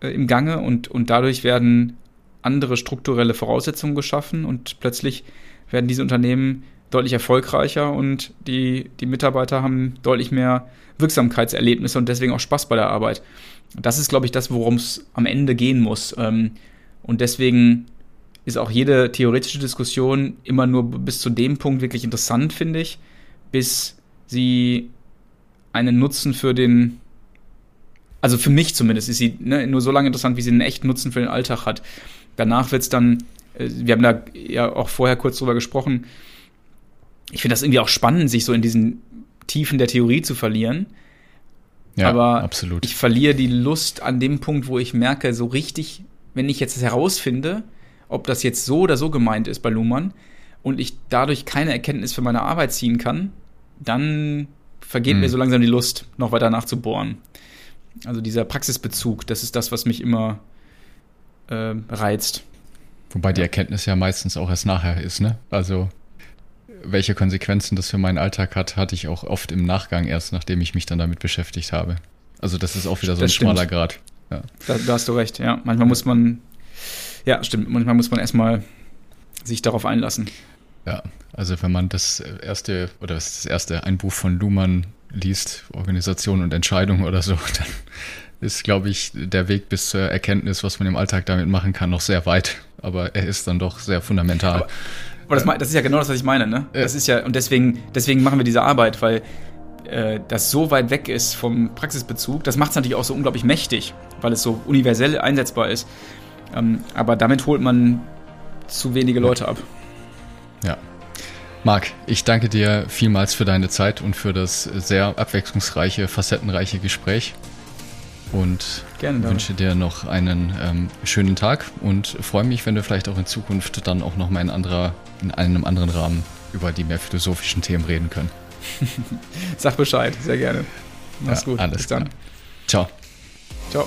B: äh, im Gange und, und dadurch werden andere strukturelle Voraussetzungen geschaffen und plötzlich werden diese Unternehmen deutlich erfolgreicher und die, die Mitarbeiter haben deutlich mehr Wirksamkeitserlebnisse und deswegen auch Spaß bei der Arbeit. Das ist, glaube ich, das, worum es am Ende gehen muss. Ähm, und deswegen ist auch jede theoretische Diskussion immer nur bis zu dem Punkt wirklich interessant, finde ich, bis sie einen Nutzen für den, also für mich zumindest, ist sie ne, nur so lange interessant, wie sie einen echten Nutzen für den Alltag hat. Danach wird es dann, äh, wir haben da ja auch vorher kurz drüber gesprochen, ich finde das irgendwie auch spannend, sich so in diesen Tiefen der Theorie zu verlieren. Ja, aber absolut. ich verliere die Lust an dem Punkt, wo ich merke, so richtig, wenn ich jetzt herausfinde, ob das jetzt so oder so gemeint ist bei Luhmann und ich dadurch keine Erkenntnis für meine Arbeit ziehen kann, dann vergeht hm. mir so langsam die Lust, noch weiter nachzubohren. Also dieser Praxisbezug, das ist das, was mich immer äh, reizt.
A: Wobei die Erkenntnis ja meistens auch erst nachher ist, ne? Also welche Konsequenzen das für meinen Alltag hat, hatte ich auch oft im Nachgang erst, nachdem ich mich dann damit beschäftigt habe. Also das ist auch wieder so das ein stimmt. schmaler Grad.
B: Ja. Da, da, hast du recht, ja. Manchmal muss man, ja, stimmt, manchmal muss man erstmal sich darauf einlassen.
A: Ja, also wenn man das erste, oder das erste, ein Buch von Luhmann liest, Organisation und Entscheidung oder so, <laughs> dann ist, glaube ich, der Weg bis zur Erkenntnis, was man im Alltag damit machen kann, noch sehr weit. Aber er ist dann doch sehr fundamental.
B: Aber, aber das, das, ist ja genau das, was ich meine, ne? Das ist ja, und deswegen, deswegen machen wir diese Arbeit, weil äh, das so weit weg ist vom Praxisbezug. Das macht es natürlich auch so unglaublich mächtig, weil es so universell einsetzbar ist. Ähm, aber damit holt man zu wenige Leute ab.
A: Ja. Marc, ich danke dir vielmals für deine Zeit und für das sehr abwechslungsreiche, facettenreiche Gespräch und Gerne, wünsche dir noch einen ähm, schönen Tag und freue mich, wenn du vielleicht auch in Zukunft dann auch noch mal in, anderer, in einem anderen Rahmen über die mehr philosophischen Themen reden können. <laughs>
B: Sag Bescheid, sehr gerne.
A: Mach's ja, gut. Alles Bis dann. Klar. Ciao. Ciao.